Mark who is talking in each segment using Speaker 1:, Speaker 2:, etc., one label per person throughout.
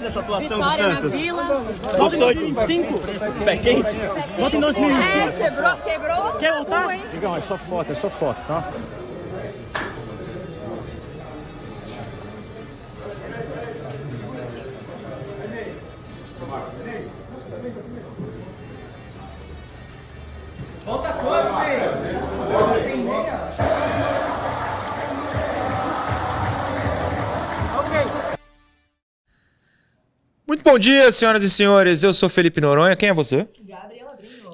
Speaker 1: Dessa atuação
Speaker 2: Vitória
Speaker 1: do
Speaker 2: na
Speaker 1: Santos?
Speaker 2: Vila.
Speaker 1: Volta em 2005, pé quente. Volta em 2005.
Speaker 2: É, quebrou, quebrou.
Speaker 1: Quer voltar?
Speaker 3: Digão, é só foto, é só foto, tá?
Speaker 4: Bom dia, senhoras e senhores. Eu sou Felipe Noronha. Quem é você?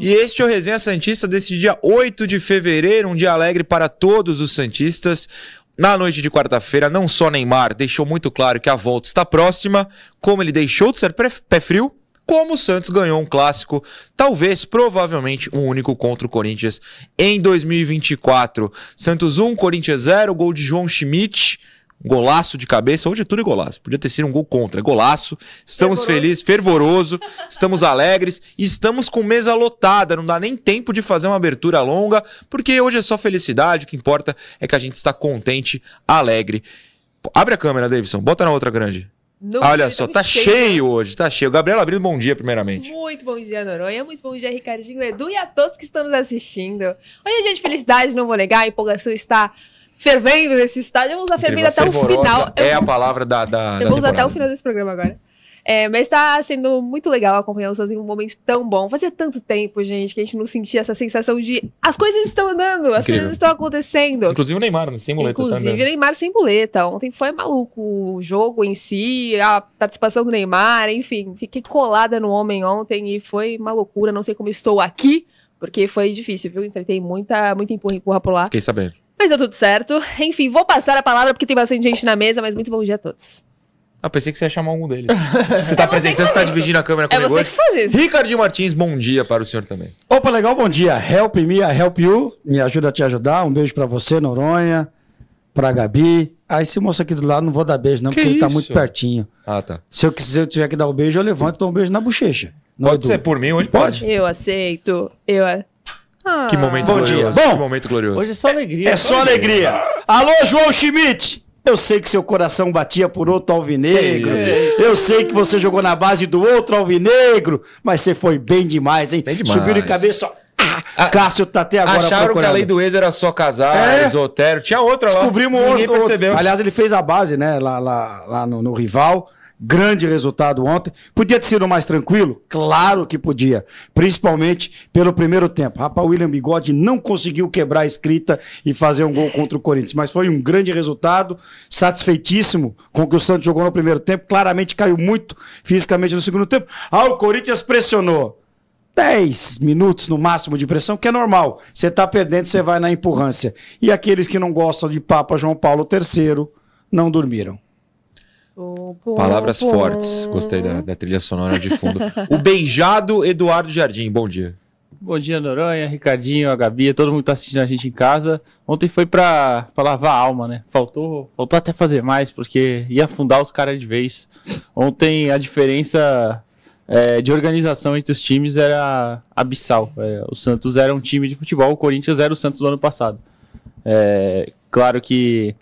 Speaker 4: E este é o Resenha Santista desse dia 8 de fevereiro, um dia alegre para todos os Santistas. Na noite de quarta-feira, não só Neymar deixou muito claro que a volta está próxima, como ele deixou de ser pé frio, como o Santos ganhou um clássico, talvez, provavelmente, um único contra o Corinthians em 2024. Santos 1, Corinthians 0, gol de João Schmidt. Golaço de cabeça, hoje é tudo golaço. Podia ter sido um gol contra, é golaço. Estamos felizes, fervoroso, estamos alegres, e estamos com mesa lotada. Não dá nem tempo de fazer uma abertura longa, porque hoje é só felicidade. O que importa é que a gente está contente, alegre. Abre a câmera, Davidson, bota na outra grande.
Speaker 5: No
Speaker 4: Olha só, tá cheio hoje, tá cheio. Gabriela abrindo bom dia, primeiramente.
Speaker 5: Muito bom dia, Noronha. Muito bom dia, Ricardinho, Edu e a todos que estão nos assistindo. Hoje é dia de felicidade, não vou negar. A empolgação está fervendo nesse estádio. Vamos usar fervendo até o final. Eu
Speaker 4: É a palavra da, da,
Speaker 5: Eu vou usar até o final desse programa agora. É, mas tá sendo muito legal acompanhar o Santos em um momento tão bom. Fazia tanto tempo, gente, que a gente não sentia essa sensação de as coisas estão andando, as
Speaker 4: Incrível.
Speaker 5: coisas estão acontecendo.
Speaker 4: Inclusive o Neymar, né? sem muleta
Speaker 5: Inclusive,
Speaker 4: também.
Speaker 5: Neymar sem muleta. Ontem foi maluco o jogo em si, a participação do Neymar, enfim. Fiquei colada no homem ontem e foi uma loucura. Não sei como estou aqui, porque foi difícil, viu? Enfrentei muita, muita empurra, empurra por lá.
Speaker 4: Fiquei sabendo.
Speaker 5: Mas deu tudo certo. Enfim, vou passar a palavra porque tem bastante gente na mesa, mas muito bom dia a todos.
Speaker 4: Ah, pensei que você ia chamar algum deles. Você tá
Speaker 5: É você
Speaker 4: apresentando, você tá dividindo a câmera
Speaker 5: É
Speaker 4: comigo
Speaker 5: você
Speaker 4: hoje?
Speaker 5: que faz isso.
Speaker 4: Ricardinho Martins, bom dia para o senhor também.
Speaker 3: Opa, legal, bom dia. Help me, I help you. Me ajuda a te ajudar. Um beijo pra você, Noronha, pra Gabi. Ah, esse moço aqui do lado não vou dar beijo, não,
Speaker 4: Que
Speaker 3: porque ele tá
Speaker 4: isso?
Speaker 3: muito pertinho.
Speaker 4: Ah, tá.
Speaker 3: Se eu quiser, eu tiver que dar o beijo, eu levanto e dou um beijo na bochecha.
Speaker 4: Pode
Speaker 3: Edu?
Speaker 4: ser por mim hoje?
Speaker 3: Pode.
Speaker 5: Eu aceito. Eu. Ah.
Speaker 4: Que momento
Speaker 3: Bom dia.
Speaker 4: glorioso.
Speaker 3: Bom,
Speaker 4: que momento glorioso.
Speaker 1: Hoje é só alegria.
Speaker 3: É só alegria. Alô, João Schmidt. Eu sei que seu coração batia por outro alvinegro. Eu sei que você jogou na base do outro alvinegro, mas você foi bem demais, hein?
Speaker 4: Bem demais.
Speaker 3: Subiu de cabeça, ó. Ah, Cássio tá até agora
Speaker 4: Acharam que a
Speaker 3: procurando.
Speaker 4: lei do ex era só Casares,
Speaker 3: É.
Speaker 4: Otero. Tinha outra lá.
Speaker 3: Descobrimos
Speaker 4: Ninguém
Speaker 3: outro,
Speaker 4: percebeu.
Speaker 3: outro. Aliás, ele fez a base, né? Lá, lá, lá no, no rival. Grande resultado ontem. Podia ter sido mais tranquilo? Claro que podia. Principalmente pelo primeiro tempo. Rapaz, William Bigode não conseguiu quebrar a escrita e fazer um gol contra o Corinthians. Mas foi um grande resultado. Satisfeitíssimo com o que o Santos jogou no primeiro tempo. Claramente caiu muito fisicamente no segundo tempo. Ah, o Corinthians pressionou. 10 minutos no máximo de pressão, que é normal. Você tá perdendo, você vai na empurrância. E aqueles que não gostam de Papa João Paulo III não dormiram.
Speaker 4: Palavras fortes. Gostei da, da trilha sonora de fundo. o beijado Eduardo Jardim, bom dia.
Speaker 6: Bom dia, Noronha, Ricardinho, a Gabi, todo mundo que tá assistindo a gente em casa. Ontem foi pra, pra lavar a alma, né? Faltou, faltou até fazer mais, porque ia afundar os caras de vez. Ontem a diferença é, de organização entre os times era abissal. É, o Santos era um time de futebol, o Corinthians era o Santos do ano passado. É, claro que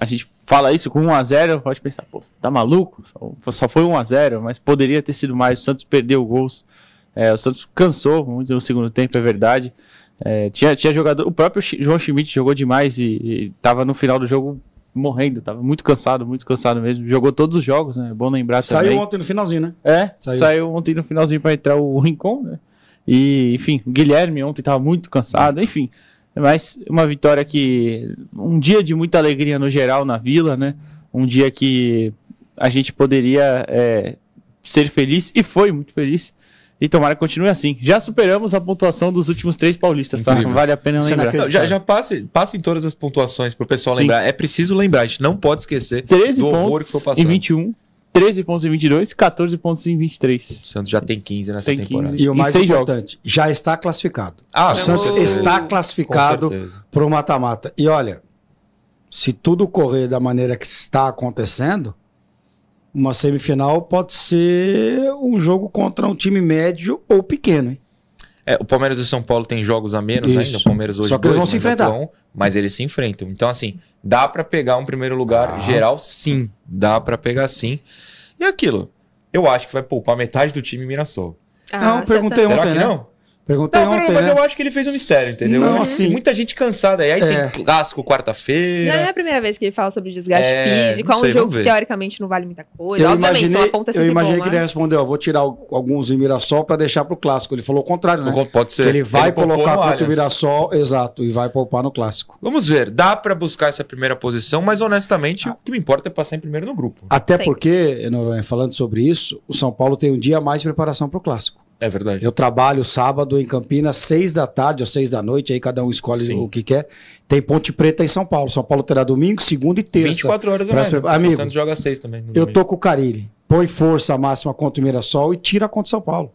Speaker 6: a gente fala isso com 1x0, pode pensar, pô, você tá maluco? Só, só foi 1x0, mas poderia ter sido mais. O Santos perdeu gols. É, o Santos cansou muito no segundo tempo, é verdade. É, tinha, tinha jogador. O próprio João Schmidt jogou demais e, e tava no final do jogo morrendo, tava muito cansado, muito cansado mesmo. Jogou todos os jogos, né? É bom lembrar
Speaker 3: Saiu
Speaker 6: também.
Speaker 3: ontem no finalzinho, né?
Speaker 6: É,
Speaker 3: Saiu.
Speaker 6: saiu. ontem no finalzinho pra entrar o Rincon, né? E, enfim, o Guilherme ontem tava muito cansado, enfim. Mas uma vitória que. Um dia de muita alegria no geral na vila, né? Um dia que a gente poderia é, ser feliz e foi muito feliz. E tomara que continue assim. Já superamos a pontuação dos últimos três paulistas, tá?
Speaker 4: Incrível.
Speaker 6: Vale a pena
Speaker 3: Você não
Speaker 6: lembrar.
Speaker 4: Não, já, já passe, passem todas as pontuações pro pessoal
Speaker 6: Sim.
Speaker 4: lembrar. É preciso lembrar, a gente não pode esquecer
Speaker 6: 13
Speaker 4: do horror
Speaker 6: pontos
Speaker 4: que foi
Speaker 6: em
Speaker 4: passando.
Speaker 6: 21. 13 pontos em 22, 14 pontos em 23.
Speaker 4: O Santos já tem 15 nessa
Speaker 6: Tem
Speaker 4: temporada.
Speaker 6: 15.
Speaker 3: E o
Speaker 6: E
Speaker 3: mais
Speaker 6: seis
Speaker 3: importante, já está classificado.
Speaker 4: Ah,
Speaker 3: O Santos
Speaker 5: Oh.
Speaker 3: está classificado
Speaker 4: certeza.
Speaker 3: para o mata-mata. E olha, se tudo correr da maneira que está acontecendo, uma semifinal pode ser um jogo contra um time médio ou pequeno. Hein?
Speaker 4: É, o Palmeiras e o São Paulo têm jogos a menos
Speaker 3: Isso.
Speaker 4: ainda. O Palmeiras hoje
Speaker 3: Só que eles
Speaker 4: dois,
Speaker 3: vão se
Speaker 4: mas é
Speaker 3: enfrentar.
Speaker 4: bom, mas eles se enfrentam. Então, assim, dá pra pegar um primeiro lugar
Speaker 3: Ah.
Speaker 4: geral? Sim. Dá pra pegar sim. E aquilo, eu acho que vai poupar metade do time em Mirassol.
Speaker 3: Não,
Speaker 5: Ah,
Speaker 3: perguntei
Speaker 5: certo.
Speaker 4: Será
Speaker 3: ontem,
Speaker 4: que
Speaker 3: né?
Speaker 4: não?
Speaker 3: Perguntei
Speaker 4: Não,
Speaker 3: ontem,
Speaker 4: mas
Speaker 3: né?
Speaker 4: eu acho que ele fez um mistério, entendeu?
Speaker 3: Não, assim-
Speaker 4: Muita gente cansada. E aí
Speaker 3: É.
Speaker 4: tem clássico
Speaker 5: Não é
Speaker 4: quarta-feira.
Speaker 5: a primeira vez que ele fala sobre desgaste
Speaker 4: É,
Speaker 5: físico. É um
Speaker 4: sei,
Speaker 5: jogo que teoricamente não vale muita coisa.
Speaker 3: Eu
Speaker 5: Obviamente,
Speaker 3: imaginei, eu imaginei
Speaker 5: bom,
Speaker 3: que ele
Speaker 5: mas-
Speaker 3: respondeu, ó, vou tirar al- alguns em Mirassol para deixar pro clássico. Ele falou o contrário, né?
Speaker 4: Pode ser.
Speaker 3: Que ele vai
Speaker 4: poupou
Speaker 3: colocar contra o. Mirassol, exato, e vai poupar no clássico.
Speaker 4: Vamos ver. Dá pra buscar essa primeira posição, mas honestamente, o que me importa é passar em primeiro no grupo.
Speaker 3: Até
Speaker 5: Sempre.
Speaker 3: porque, Noronha, falando sobre isso, o São Paulo tem um dia a mais de preparação pro clássico.
Speaker 4: É verdade.
Speaker 3: Eu trabalho sábado em Campinas, seis da tarde ou seis da noite, aí cada um escolhe
Speaker 4: Sim.
Speaker 3: o que quer. Tem Ponte Preta em São Paulo. São Paulo terá domingo, segunda e terça.
Speaker 4: 24 horas
Speaker 3: Pra
Speaker 4: mais.
Speaker 3: se
Speaker 4: né?
Speaker 3: Amigo,
Speaker 4: o Santos joga 6 também.
Speaker 3: Eu
Speaker 4: domingo.
Speaker 3: tô com o Carilli. Põe força máxima contra o Mirassol e tira contra o São Paulo.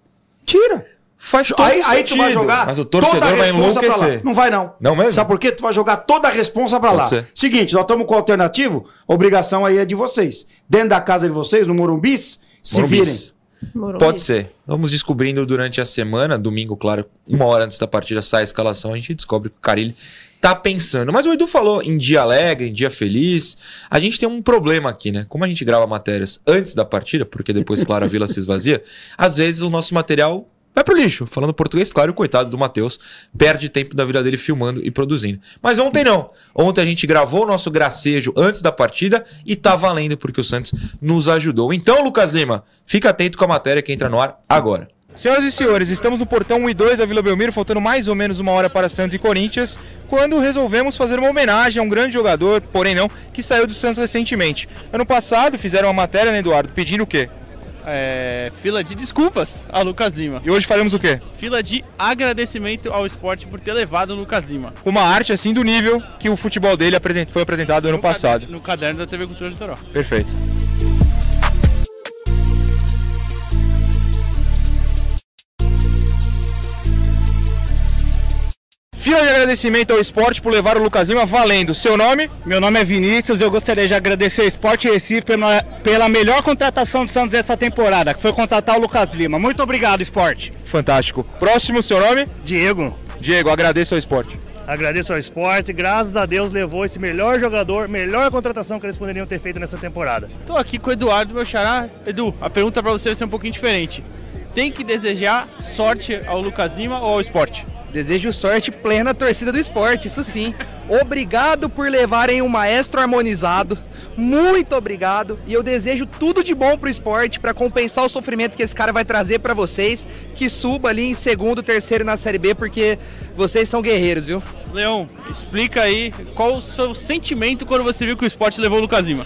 Speaker 3: Tira!
Speaker 4: Faz todo
Speaker 3: Aí, aí tu vai jogar
Speaker 4: Mas o torcedor
Speaker 3: toda a
Speaker 4: vai
Speaker 3: responsa pra lá.
Speaker 4: enlouquecer.
Speaker 3: Não vai não.
Speaker 4: Não mesmo?
Speaker 3: Sabe por quê? Tu vai jogar toda a responsa pra
Speaker 4: Pode
Speaker 3: lá.
Speaker 4: ser.
Speaker 3: Seguinte, nós estamos com o alternativo, a obrigação aí é de vocês. Dentro da casa de vocês, no Morumbis, se
Speaker 4: Morumbis.
Speaker 3: virem.
Speaker 5: Morumbi.
Speaker 4: Pode ser. Vamos descobrindo durante a semana, domingo, claro, uma hora antes da partida sai a escalação, a gente descobre que o Carilli tá pensando. Mas o Edu falou em dia alegre, em dia feliz. A gente tem um problema aqui, né? Como a gente grava matérias antes da partida, porque depois, claro, a vila se esvazia, às vezes o nosso material vai pro lixo. Falando português, claro, o coitado do Matheus perde tempo da vida dele filmando e produzindo. Mas ontem não. Ontem a gente gravou o nosso gracejo antes da partida e tá valendo porque o Santos nos ajudou. Então, Lucas Lima, fica atento com a matéria que entra no ar agora. Senhoras e senhores, estamos no portão 1 e 2 da Vila Belmiro, faltando mais ou menos uma hora para Santos e Corinthians, quando resolvemos fazer uma homenagem a um grande jogador, porém não, que saiu do Santos recentemente. Ano passado fizeram uma matéria, né, Eduardo, pedindo o quê?
Speaker 6: É, fila de desculpas a Lucas Lima.
Speaker 4: E hoje faremos o quê?
Speaker 6: Fila de agradecimento ao esporte por ter levado o Lucas Lima.
Speaker 4: Uma arte assim do nível que o futebol dele foi apresentado ano
Speaker 6: No
Speaker 4: passado.
Speaker 6: caderno- No caderno da TV Cultura Litoral.
Speaker 4: Perfeito. Fila de agradecimento ao esporte por levar o Lucas Lima valendo. Seu nome?
Speaker 1: Meu nome é Vinícius, eu gostaria de agradecer ao Esporte Recife pela, pela melhor contratação do Santos essa temporada, que foi contratar o Lucas Lima. Muito obrigado, Esporte.
Speaker 4: Fantástico. Próximo, seu nome?
Speaker 1: Diego,
Speaker 4: Diego, agradeço ao esporte.
Speaker 2: Agradeço ao esporte, graças a Deus levou esse melhor jogador, melhor contratação que eles poderiam ter feito nessa temporada.
Speaker 6: Tô aqui com o Eduardo, meu xará. Edu, a pergunta pra você vai ser um pouquinho diferente. Tem que desejar sorte ao Lucas Lima ou ao esporte?
Speaker 7: Desejo sorte plena à torcida do esporte, isso sim. Obrigado por levarem um maestro harmonizado. Muito obrigado. E eu desejo tudo de bom pro esporte para compensar o sofrimento que esse cara vai trazer para vocês. Que suba ali em segundo, terceiro na Série B, porque vocês são guerreiros, viu?
Speaker 6: Leão, explica aí qual o seu sentimento quando você viu que o esporte levou o Lucas Lima.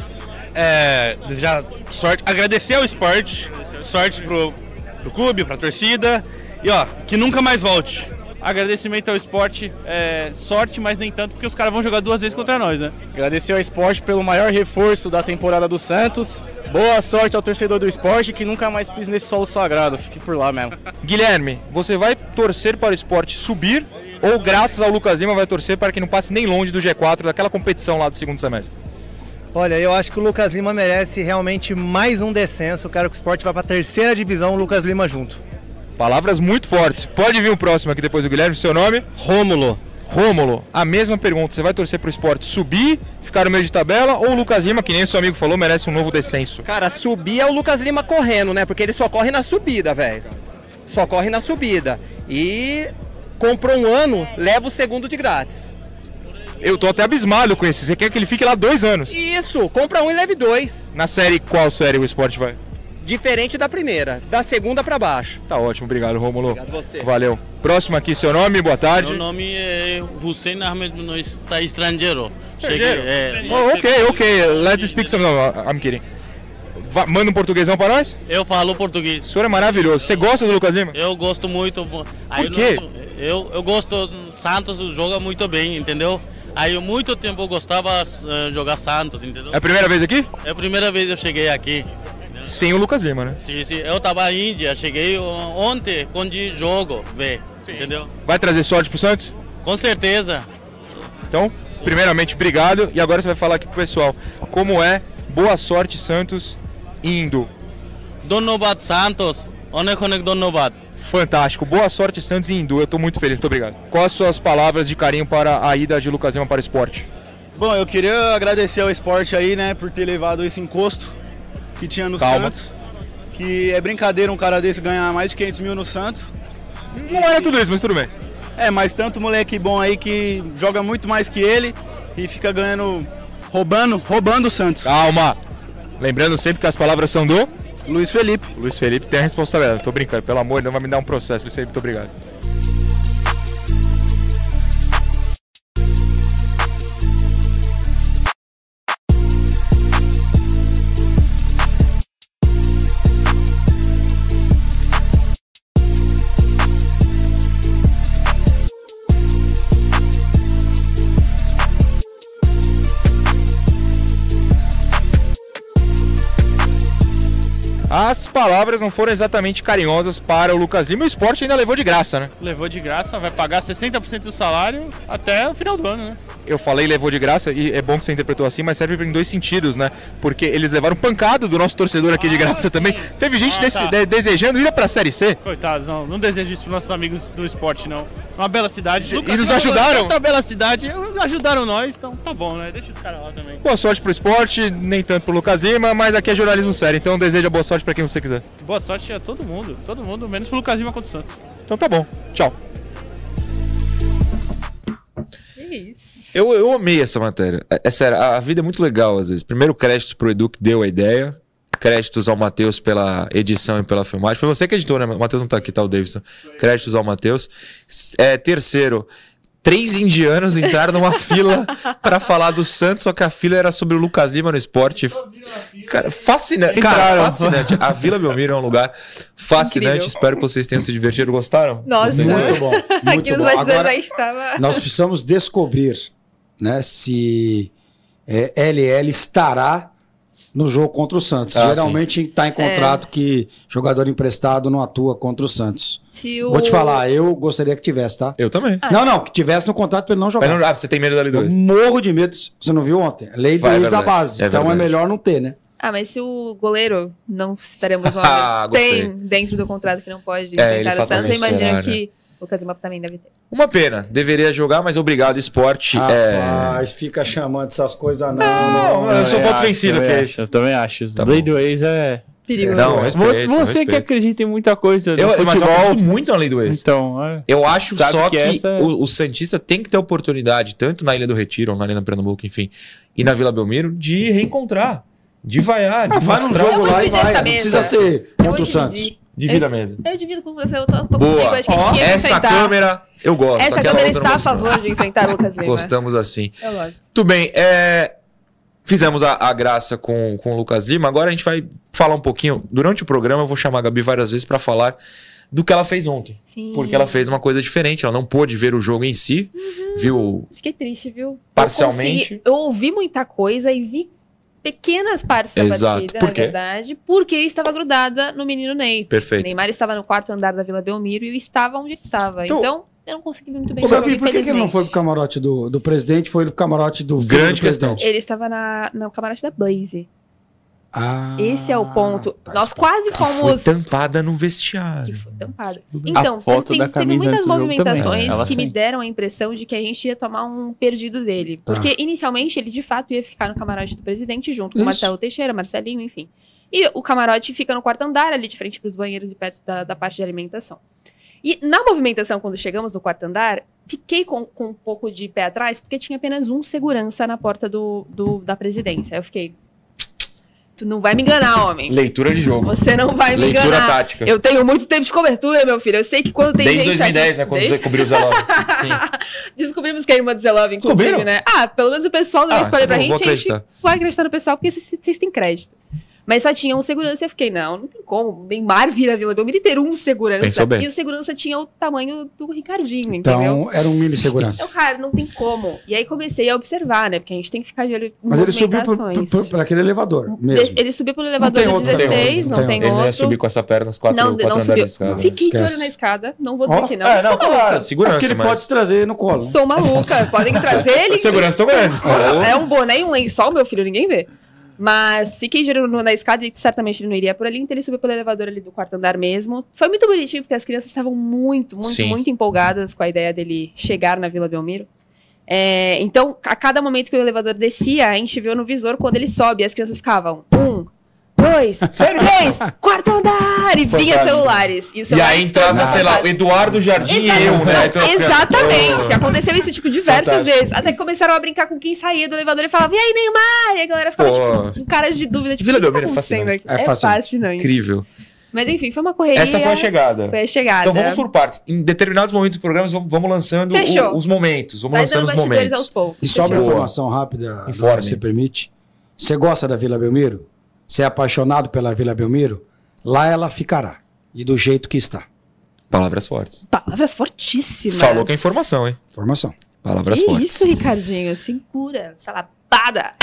Speaker 2: É, desejar sorte, agradecer ao esporte, sorte pro, pro clube, pra torcida e ó, que nunca mais volte.
Speaker 6: Agradecimento ao esporte, é, sorte, mas nem tanto, porque os caras vão jogar duas vezes contra nós, né?
Speaker 1: agradecer ao Esporte pelo maior reforço da temporada do Santos. Boa sorte ao torcedor do esporte que nunca mais pisa nesse solo sagrado. Fique por lá mesmo.
Speaker 4: Guilherme, você vai torcer para o esporte subir ou, graças ao Lucas Lima, vai torcer para que não passe nem longe do G4 daquela competição lá do segundo semestre?
Speaker 2: Olha, eu acho que o Lucas Lima merece realmente mais um descenso. Eu quero que o esporte vá pra terceira divisão, o Lucas Lima junto.
Speaker 4: Palavras muito fortes. Pode vir o próximo aqui depois do Guilherme. Seu nome?
Speaker 2: Rômulo.
Speaker 4: Rômulo. A mesma pergunta. Você vai torcer para o esporte subir, ficar no meio de tabela ou o Lucas Lima, que nem o seu amigo falou, merece um novo descenso?
Speaker 7: Cara, subir é o Lucas Lima correndo, né? Porque ele só corre na subida, velho. Só corre na subida. E comprou um ano, leva o segundo de grátis.
Speaker 4: Eu tô até abismado com isso. Você quer que ele fique lá dois anos?
Speaker 7: Isso, compra um e leve dois.
Speaker 4: Na série, qual série o esporte vai?
Speaker 7: Diferente da primeira, da segunda pra baixo.
Speaker 4: Tá ótimo, obrigado, Rômulo.
Speaker 7: Obrigado você.
Speaker 4: Valeu. Próximo aqui, seu nome, boa tarde.
Speaker 8: Meu nome é Hussein Ahmed, não está estrangeiro.
Speaker 4: Estrangeiro?
Speaker 8: é,
Speaker 4: Oh, ok, ok. Let's speak some. No, I'm kidding. Va- manda um portuguesão pra nós?
Speaker 8: Eu falo
Speaker 4: O
Speaker 8: português.
Speaker 4: senhor é maravilhoso. Você gosta do Lucas Lima?
Speaker 8: Eu gosto muito. Aí
Speaker 4: Por quê?
Speaker 8: Eu, eu gosto. Santos joga muito bem, entendeu? Aí há muito tempo eu gostava de jogar Santos, entendeu?
Speaker 4: É a primeira vez aqui?
Speaker 8: É a primeira vez que eu cheguei aqui.
Speaker 4: Sem o Lucas Lima, né?
Speaker 8: Sim, sim. Eu tava na Índia, cheguei on- ontem com de jogo, ver, entendeu?
Speaker 4: Vai trazer sorte pro Santos?
Speaker 8: Com certeza.
Speaker 4: Então, primeiramente, obrigado. E agora você vai falar aqui pro pessoal como é Boa Sorte Santos indo.
Speaker 8: Donobat Santos, Onekonek Donobat.
Speaker 4: Fantástico. Boa sorte Santos e Hindu. Eu tô muito feliz. Muito obrigado. Quais as suas palavras de carinho para a ida de Lucas Lima para o esporte?
Speaker 9: Bom, eu queria agradecer ao esporte aí, né, por ter levado esse encosto que tinha no
Speaker 4: Calma.
Speaker 9: Santos. Que é brincadeira um cara desse ganhar mais de 500 mil no Santos.
Speaker 4: Não era tudo isso, mas tudo bem.
Speaker 9: É, mas tanto moleque bom aí que joga muito mais que ele e fica ganhando, roubando, roubando o Santos.
Speaker 4: Calma. Lembrando sempre que as palavras são do
Speaker 9: Luiz Felipe.
Speaker 4: Luiz Felipe tem a responsabilidade. Tô brincando, pelo amor, não vai me dar um processo. Luiz Felipe, muito obrigado. As palavras não foram exatamente carinhosas para o Lucas Lima. O esporte ainda levou de graça, né?
Speaker 6: Levou de graça, vai pagar 60% do salário até o final do ano, né?
Speaker 4: Eu falei levou de graça e é bom que você interpretou assim, mas serve em dois sentidos, né? Porque eles levaram pancada do nosso torcedor aqui de graça também. Teve gente
Speaker 6: Ah,
Speaker 4: desse-
Speaker 6: tá.
Speaker 4: de- desejando ir pra Série C.
Speaker 6: Coitados, não, não desejo isso para nossos amigos do esporte, não. Uma bela cidade.
Speaker 4: E nos ajudaram?
Speaker 6: Uma bela cidade, ajudaram nós, então tá bom, né? Deixa os caras lá também.
Speaker 4: Boa sorte pro esporte, nem tanto pro Lucas Lima, mas aqui é jornalismo sério, então deseja boa sorte pra quem você quiser.
Speaker 6: Boa sorte a todo mundo, todo mundo, menos pro Lucas Lima contra o Santos.
Speaker 4: Então tá bom, tchau.
Speaker 5: Que isso?
Speaker 4: Eu, eu amei essa matéria. É, é sério, a, a vida é muito legal às vezes. Primeiro, créditos pro Edu que deu a ideia. Créditos ao Matheus pela edição e pela filmagem. Foi você que editou, né? O Matheus não tá aqui, tá o Davidson. Créditos ao Matheus. É, terceiro, três indianos entraram numa fila pra falar do Santos, só que a fila era sobre o Lucas Lima no esporte. Cara, fascinante. Cara, fascinante. A Vila Belmiro é um lugar fascinante.
Speaker 5: Incrível.
Speaker 4: Espero que vocês tenham se divertido. Gostaram?
Speaker 5: Nossa,
Speaker 3: Muito bom.
Speaker 5: aqui
Speaker 3: Muito
Speaker 5: nos
Speaker 3: bom.
Speaker 5: bastidores
Speaker 3: Agora,
Speaker 5: a gente tava.
Speaker 3: nós precisamos descobrir né, se é, LL estará no jogo contra o Santos.
Speaker 4: Ah,
Speaker 3: Geralmente está em contrato que jogador emprestado não atua contra o Santos.
Speaker 5: Se o...
Speaker 3: Vou te falar, eu gostaria que tivesse, tá?
Speaker 4: Eu também.
Speaker 3: Não, não, que tivesse no contrato para ele não jogar.
Speaker 4: Mas não- ah, você tem medo da
Speaker 3: Eu
Speaker 4: L2?
Speaker 3: morro de medo. Você não viu ontem? Lei do
Speaker 4: Vai, é
Speaker 3: ex da base.
Speaker 4: É
Speaker 3: então é melhor não ter, né?
Speaker 5: Ah, mas se o goleiro, não citaremos
Speaker 4: Ah,
Speaker 5: nomes,
Speaker 4: gostei.
Speaker 5: tem dentro do contrato que não pode
Speaker 4: É, ele
Speaker 5: enfrentar o Santos, imagino
Speaker 4: será, né?
Speaker 5: que Lucas Lima também deve ter.
Speaker 4: Uma pena. Deveria jogar, mas obrigado, esporte. É...
Speaker 3: Rapaz, fica chamando essas coisas não.
Speaker 4: Não,
Speaker 3: não,
Speaker 4: eu sou
Speaker 3: é.
Speaker 4: voto vencido, que é isso.
Speaker 6: Eu também acho.
Speaker 4: Tá
Speaker 6: do ex é.
Speaker 5: Perigo.
Speaker 4: Não,
Speaker 6: Você,
Speaker 4: respeito,
Speaker 6: você que
Speaker 4: respeito.
Speaker 6: acredita em muita coisa
Speaker 4: Eu, mas eu
Speaker 6: futebol.
Speaker 4: acredito muito na lei do ex.
Speaker 6: Então, é.
Speaker 4: Eu acho
Speaker 6: Sabe
Speaker 4: só que,
Speaker 6: que essa é-
Speaker 4: o, o Santista tem que ter oportunidade, tanto na Ilha do Retiro, ou na Arena Pernambuco, enfim, e na Vila Belmiro, de reencontrar, de vaiar, de
Speaker 3: Ah, vai num jogo lá e vai. Não precisa ser contra o Santos.
Speaker 4: Divida a mesa.
Speaker 5: Eu divido com você, eu tô, tô contigo.
Speaker 4: Boa.
Speaker 5: Acho que que
Speaker 4: Essa
Speaker 5: enfrentar.
Speaker 4: câmera eu gosto.
Speaker 5: Essa câmera
Speaker 4: eu
Speaker 5: está a favor de enfrentar o Lucas Lima.
Speaker 4: Gostamos assim.
Speaker 5: Eu gosto.
Speaker 4: Tudo bem, é, fizemos a, a graça com, com o Lucas Lima. Agora a gente vai falar um pouquinho. Durante o programa, eu vou chamar a Gabi várias vezes para falar do que ela fez ontem.
Speaker 5: Sim.
Speaker 4: Porque ela fez uma coisa diferente. Ela não pôde ver o jogo em si, viu
Speaker 5: Fiquei triste, viu?
Speaker 4: Parcialmente.
Speaker 5: Eu, consegui- eu ouvi muita coisa e vi pequenas partes da
Speaker 4: Exato.
Speaker 5: partida,
Speaker 4: Por
Speaker 5: na verdade, porque eu estava grudada no menino Ney.
Speaker 4: Perfeito.
Speaker 5: Neymar estava no quarto andar da Vila Belmiro e eu estava onde ele estava.
Speaker 4: Então-
Speaker 5: Então, eu não consegui ver muito bem o
Speaker 3: Gabi, por que, que ele não foi pro camarote do, do presidente, foi pro camarote do
Speaker 4: Grande
Speaker 3: do presidente?
Speaker 4: questão.
Speaker 5: Ele estava na, no camarote da Blaze.
Speaker 3: Ah,
Speaker 5: Esse é o ponto.
Speaker 3: tá
Speaker 5: Nós quase
Speaker 4: Que foi
Speaker 5: fomos.
Speaker 4: tampada no
Speaker 5: Que
Speaker 4: vestiário.
Speaker 5: foi tampada. Então,
Speaker 6: A foto
Speaker 5: tem-
Speaker 6: da
Speaker 5: teve muitas
Speaker 6: jogo
Speaker 5: movimentações
Speaker 6: também, né?
Speaker 5: Que me
Speaker 6: sim.
Speaker 5: deram a impressão de que a gente ia tomar um perdido dele.
Speaker 3: Tá.
Speaker 5: Porque inicialmente ele de fato ia ficar no camarote do presidente junto com
Speaker 3: Isso.
Speaker 5: o Marcelo Teixeira, Marcelinho, enfim. E o camarote fica no quarto andar, ali de frente para os banheiros e perto da, da parte de alimentação. E na movimentação, quando chegamos no quarto andar, fiquei com, com um pouco de pé atrás, porque tinha apenas um segurança na porta do, do- da presidência. Eu fiquei. Tu não vai me enganar, homem.
Speaker 4: Leitura de jogo.
Speaker 5: Você não vai me
Speaker 4: Leitura
Speaker 5: enganar.
Speaker 4: tática.
Speaker 5: Eu tenho muito tempo de cobertura, meu filho. Eu sei que quando tem
Speaker 4: Desde
Speaker 5: gente.
Speaker 4: 2010,
Speaker 5: aqui-
Speaker 4: né? Quando
Speaker 5: Desde-
Speaker 4: você cobriu o. Sim.
Speaker 5: Descobrimos que é irmã do Zé Love, inclusive, né? Ah, pelo menos o pessoal não
Speaker 4: Ah,
Speaker 5: vai escolher pra
Speaker 4: então
Speaker 5: gente.
Speaker 4: vou
Speaker 5: a gente
Speaker 4: acreditar.
Speaker 5: vai acreditar no pessoal porque vocês têm crédito. Mas só tinha um segurança e eu fiquei, não, não tem como. Neymar vira Vila Belmiro e ter um segurança.
Speaker 4: Pensou bem.
Speaker 5: E o segurança tinha o tamanho do Ricardinho,
Speaker 3: Então,
Speaker 5: entendeu?
Speaker 3: era um mini segurança.
Speaker 5: Então, cara, não tem como. E aí comecei a observar, né? Porque a gente tem que ficar de olho em
Speaker 3: Mas ele subiu por aquele elevador mesmo.
Speaker 5: Ele subiu pelo elevador
Speaker 3: tem
Speaker 5: do
Speaker 3: outro, não tem
Speaker 5: 16,
Speaker 3: outro,
Speaker 5: não
Speaker 3: não
Speaker 5: tem
Speaker 3: tem
Speaker 4: Ele ia
Speaker 5: outro.
Speaker 4: subir com essa perna nos quatro,
Speaker 5: Não,
Speaker 4: quatro
Speaker 5: não
Speaker 4: andares
Speaker 5: subiu.
Speaker 4: escada.
Speaker 5: Fiquei de olho na escada. Não vou dizer
Speaker 3: Ó,
Speaker 5: que não.
Speaker 4: é, não,
Speaker 5: sou
Speaker 4: claro, segurança,
Speaker 3: Porque ele
Speaker 4: mas...
Speaker 3: pode trazer no colo.
Speaker 5: Sou maluca. Podem trazer ele.
Speaker 4: Segurança são grandes.
Speaker 5: É um boné e um lençol, meu filho, ninguém vê. Mas fiquei no- na escada e certamente ele não iria por ali, então ele subiu pelo elevador ali do quarto andar mesmo. Foi muito bonitinho, porque as crianças estavam muito, muito,
Speaker 4: Sim.
Speaker 5: muito empolgadas com a ideia dele chegar na Vila Belmiro. É, então, a cada momento que o elevador descia, a gente viu no visor quando ele sobe, as crianças ficavam um, dois, três, quarto andar, e vinha celulares. E,
Speaker 4: E aí entrava, sei lá, o. Eduardo Jardim e
Speaker 5: Exato.
Speaker 4: eu, né? Então
Speaker 5: exatamente.
Speaker 4: Oh.
Speaker 5: Aconteceu isso, tipo, diversas
Speaker 4: Fantástico.
Speaker 5: vezes. Até que começaram a brincar com quem saía do elevador e falava, e aí, Neymar? E a galera ficava,
Speaker 4: Pô.
Speaker 5: tipo, com caras de dúvida. Tipo,
Speaker 4: Vila
Speaker 5: o que tá
Speaker 4: Belmiro é fascinante.
Speaker 3: É
Speaker 5: É
Speaker 3: fascinante.
Speaker 4: Incrível.
Speaker 5: Mas enfim, foi uma correria.
Speaker 4: Essa foi a chegada.
Speaker 5: Foi a chegada.
Speaker 4: Então vamos por partes. Em determinados momentos do programa, vamos, vamos lançando o- os momentos. Vamos
Speaker 5: Vai
Speaker 4: lançando os momentos.
Speaker 3: E só uma informação rápida,
Speaker 4: Informe.
Speaker 3: se você permite. Você gosta da Vila Belmiro? Você é apaixonado pela Vila Belmiro? Lá ela ficará. E do jeito que está.
Speaker 4: Palavras fortes.
Speaker 5: Palavras fortíssimas.
Speaker 4: Falou que é informação, hein?
Speaker 3: Informação.
Speaker 4: Palavras
Speaker 5: Que
Speaker 4: fortes.
Speaker 5: isso, Ricardinho? Segura. Essa lapada.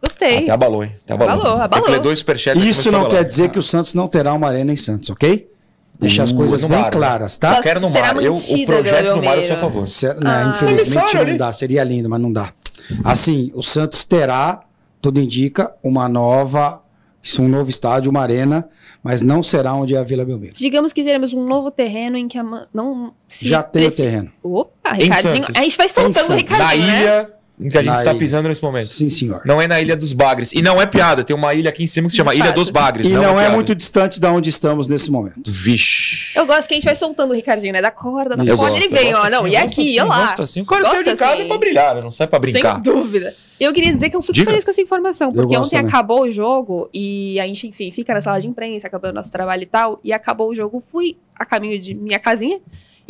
Speaker 5: Gostei.
Speaker 4: Até abalou, hein? Até abalou.
Speaker 5: Abalou, abalou.
Speaker 4: Tem que ler dois superchats.
Speaker 3: Isso
Speaker 4: a
Speaker 3: não quer dizer que o Santos não terá uma arena em Santos, ok? Deixar as
Speaker 4: Uh,
Speaker 3: coisas bem
Speaker 4: mar, né?
Speaker 3: claras, tá?
Speaker 5: Só
Speaker 4: Quero no mar. Eu, o projeto no mar eu
Speaker 5: Belmiro.
Speaker 4: sou a favor.
Speaker 3: Cer- né,
Speaker 5: Ah.
Speaker 3: infelizmente não
Speaker 4: ali.
Speaker 3: dá, seria lindo, mas não dá. Assim, o Santos terá, tudo indica, uma nova, um novo estádio, uma arena, mas não será onde é a Vila Belmiro.
Speaker 5: Digamos que teremos um novo terreno em que a ma- não se
Speaker 3: Já tem o terreno.
Speaker 5: Opa, Ricardinho. A gente vai soltando o. Ricardinho, né?
Speaker 4: ilha em que a gente
Speaker 3: Na
Speaker 4: está
Speaker 3: ilha.
Speaker 4: pisando nesse momento.
Speaker 3: Sim, senhor.
Speaker 4: Não é na Ilha dos Bagres. E não é piada. Tem uma ilha aqui em cima que se chama Ilha dos Bagres.
Speaker 3: E não, é
Speaker 4: piada.
Speaker 3: muito distante da onde estamos nesse momento.
Speaker 4: Vixe.
Speaker 5: Eu gosto que a gente vai soltando o Ricardinho, né? Da corda, da corda, ele vem, ó. Não,
Speaker 4: assim,
Speaker 5: e
Speaker 4: eu gosto
Speaker 5: aqui,
Speaker 4: assim,
Speaker 5: ó lá.
Speaker 4: Gosto assim. O cara saiu de casa
Speaker 5: assim.
Speaker 4: é pra brilhar, né? não sai pra brincar.
Speaker 5: Sem dúvida. Eu queria dizer que eu fico
Speaker 4: Diga.
Speaker 5: feliz com essa informação, porque
Speaker 3: gosto
Speaker 5: ontem
Speaker 3: também.
Speaker 5: acabou o jogo e a gente, enfim, fica na sala de imprensa, acabou o nosso trabalho e tal, e acabou o jogo, fui a caminho de minha casinha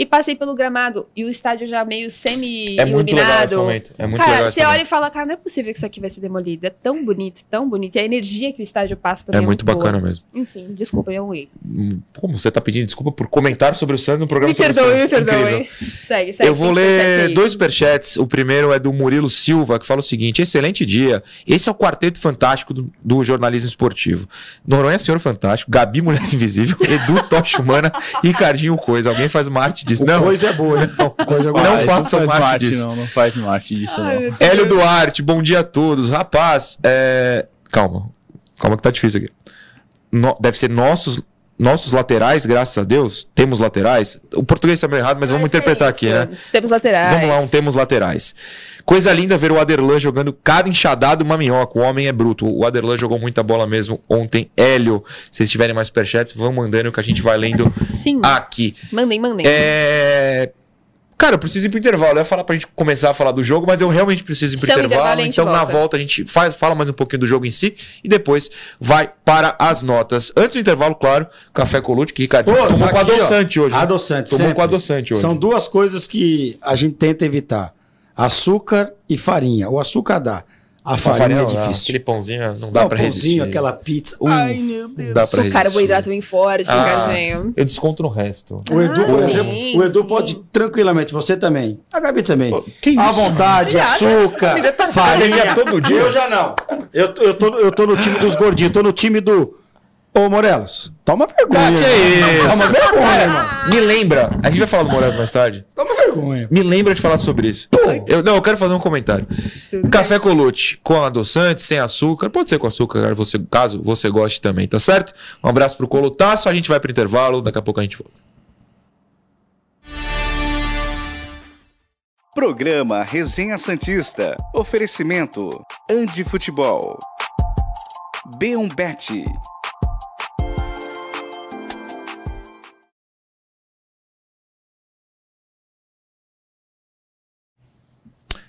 Speaker 5: e passei pelo gramado e o estádio já meio
Speaker 4: É muito
Speaker 5: semi-iluminado.
Speaker 4: legal esse momento. É muito legal
Speaker 5: Cara,
Speaker 4: esse
Speaker 5: você olha e fala, cara, não é possível que isso aqui vai ser demolido. É tão bonito, tão bonito. E a energia que o estádio passa também
Speaker 4: É muito bacana
Speaker 5: boa.
Speaker 4: mesmo.
Speaker 5: Enfim, desculpa, eu errei.
Speaker 4: Hum, Como você tá pedindo desculpa por comentar sobre o Santos no programa
Speaker 5: Me
Speaker 4: sobre
Speaker 5: perdoe,
Speaker 4: o
Speaker 5: me
Speaker 4: Santos?
Speaker 5: perdoe.
Speaker 4: Incrível.
Speaker 5: Segue, segue.
Speaker 4: Eu vou ler dois superchats. O primeiro é do Murilo Silva, que fala o seguinte: excelente dia. Esse é o quarteto fantástico do, do jornalismo esportivo. Noronha Senhor Fantástico, Gabi Mulher Invisível, Edu Tocha Humana e Ricardinho Coisa. Alguém faz uma arte disso?
Speaker 3: O
Speaker 4: Não.
Speaker 3: Coisa é boa, né? Coisa é boa.
Speaker 4: Não
Speaker 6: Ah,
Speaker 4: façam
Speaker 6: então faz
Speaker 4: parte
Speaker 6: parte
Speaker 4: disso.
Speaker 6: Não, não faz parte disso,
Speaker 5: Ai,
Speaker 6: não.
Speaker 4: Hélio Duarte, bom dia a todos. Rapaz, é... calma. Calma que tá difícil aqui. No- Deve ser nossos, nossos laterais, graças a Deus. Temos laterais. O português está meio errado, mas vamos
Speaker 5: Acho que é
Speaker 4: interpretar aqui, né?
Speaker 5: Temos laterais.
Speaker 4: Vamos lá, um temos laterais. Coisa linda ver o Aderlan jogando cada enxadado uma minhoca. O homem é bruto. O Aderlan jogou muita bola mesmo ontem. Hélio, se vocês tiverem mais superchats, vão mandando que a gente vai lendo
Speaker 5: Sim.
Speaker 4: aqui.
Speaker 5: Mandem, mandem.
Speaker 4: É... Cara, eu preciso ir pro intervalo. Eu ia falar pra gente começar a falar do jogo, mas eu realmente preciso ir pro
Speaker 5: intervalo
Speaker 4: Então, na
Speaker 5: volta.
Speaker 4: volta, a gente faz, fala mais um pouquinho do jogo em si e depois vai para as notas. Antes do intervalo, claro, café Colute, que Ricardo
Speaker 3: Pô,
Speaker 4: tomou
Speaker 3: tá
Speaker 4: com
Speaker 3: aqui, ó.
Speaker 4: adoçante hoje. né?
Speaker 3: Adoçante,
Speaker 4: Tomou
Speaker 3: sempre.
Speaker 4: com adoçante hoje.
Speaker 3: São duas coisas que a gente tenta evitar: açúcar e farinha. O açúcar dá, a
Speaker 4: A
Speaker 3: farinha é
Speaker 4: não,
Speaker 3: difícil.
Speaker 4: Aquele pãozinho não dá
Speaker 3: Dá
Speaker 4: pra
Speaker 3: pãozinho,
Speaker 4: resistir.
Speaker 3: aquela pizza.
Speaker 4: Uh,
Speaker 3: Ai, meu Deus.
Speaker 4: Dá pra
Speaker 5: o carboidrato vem forte,
Speaker 4: Ah. Eu desconto no resto.
Speaker 3: O Edu, por
Speaker 5: Ah,
Speaker 3: exemplo,
Speaker 5: sim,
Speaker 3: o Edu
Speaker 5: sim.
Speaker 3: pode tranquilamente, você também. A Gabi também.
Speaker 4: que
Speaker 3: À
Speaker 4: isso?
Speaker 3: vontade, açúcar, farinha.
Speaker 4: academia todo dia.
Speaker 3: Eu já não. Eu, eu, tô, eu tô no time dos gordinhos, tô no time do. Ô, Morelos, toma vergonha.
Speaker 4: Ah, que
Speaker 3: irmão.
Speaker 4: isso?
Speaker 3: Toma vergonha, irmão.
Speaker 4: Me lembra, a gente vai falar do Moraes mais tarde.
Speaker 3: Toma vergonha.
Speaker 4: Me lembra de falar sobre isso. Eu, não, eu quero fazer um comentário. Café Colute com adoçante, sem açúcar. Pode ser com açúcar, caso você, caso você goste também, tá certo? Um abraço pro Colutaço. A gente vai pro intervalo. Daqui a pouco a gente volta.
Speaker 10: Programa Resenha Santista. Oferecimento Andi Futebol. B1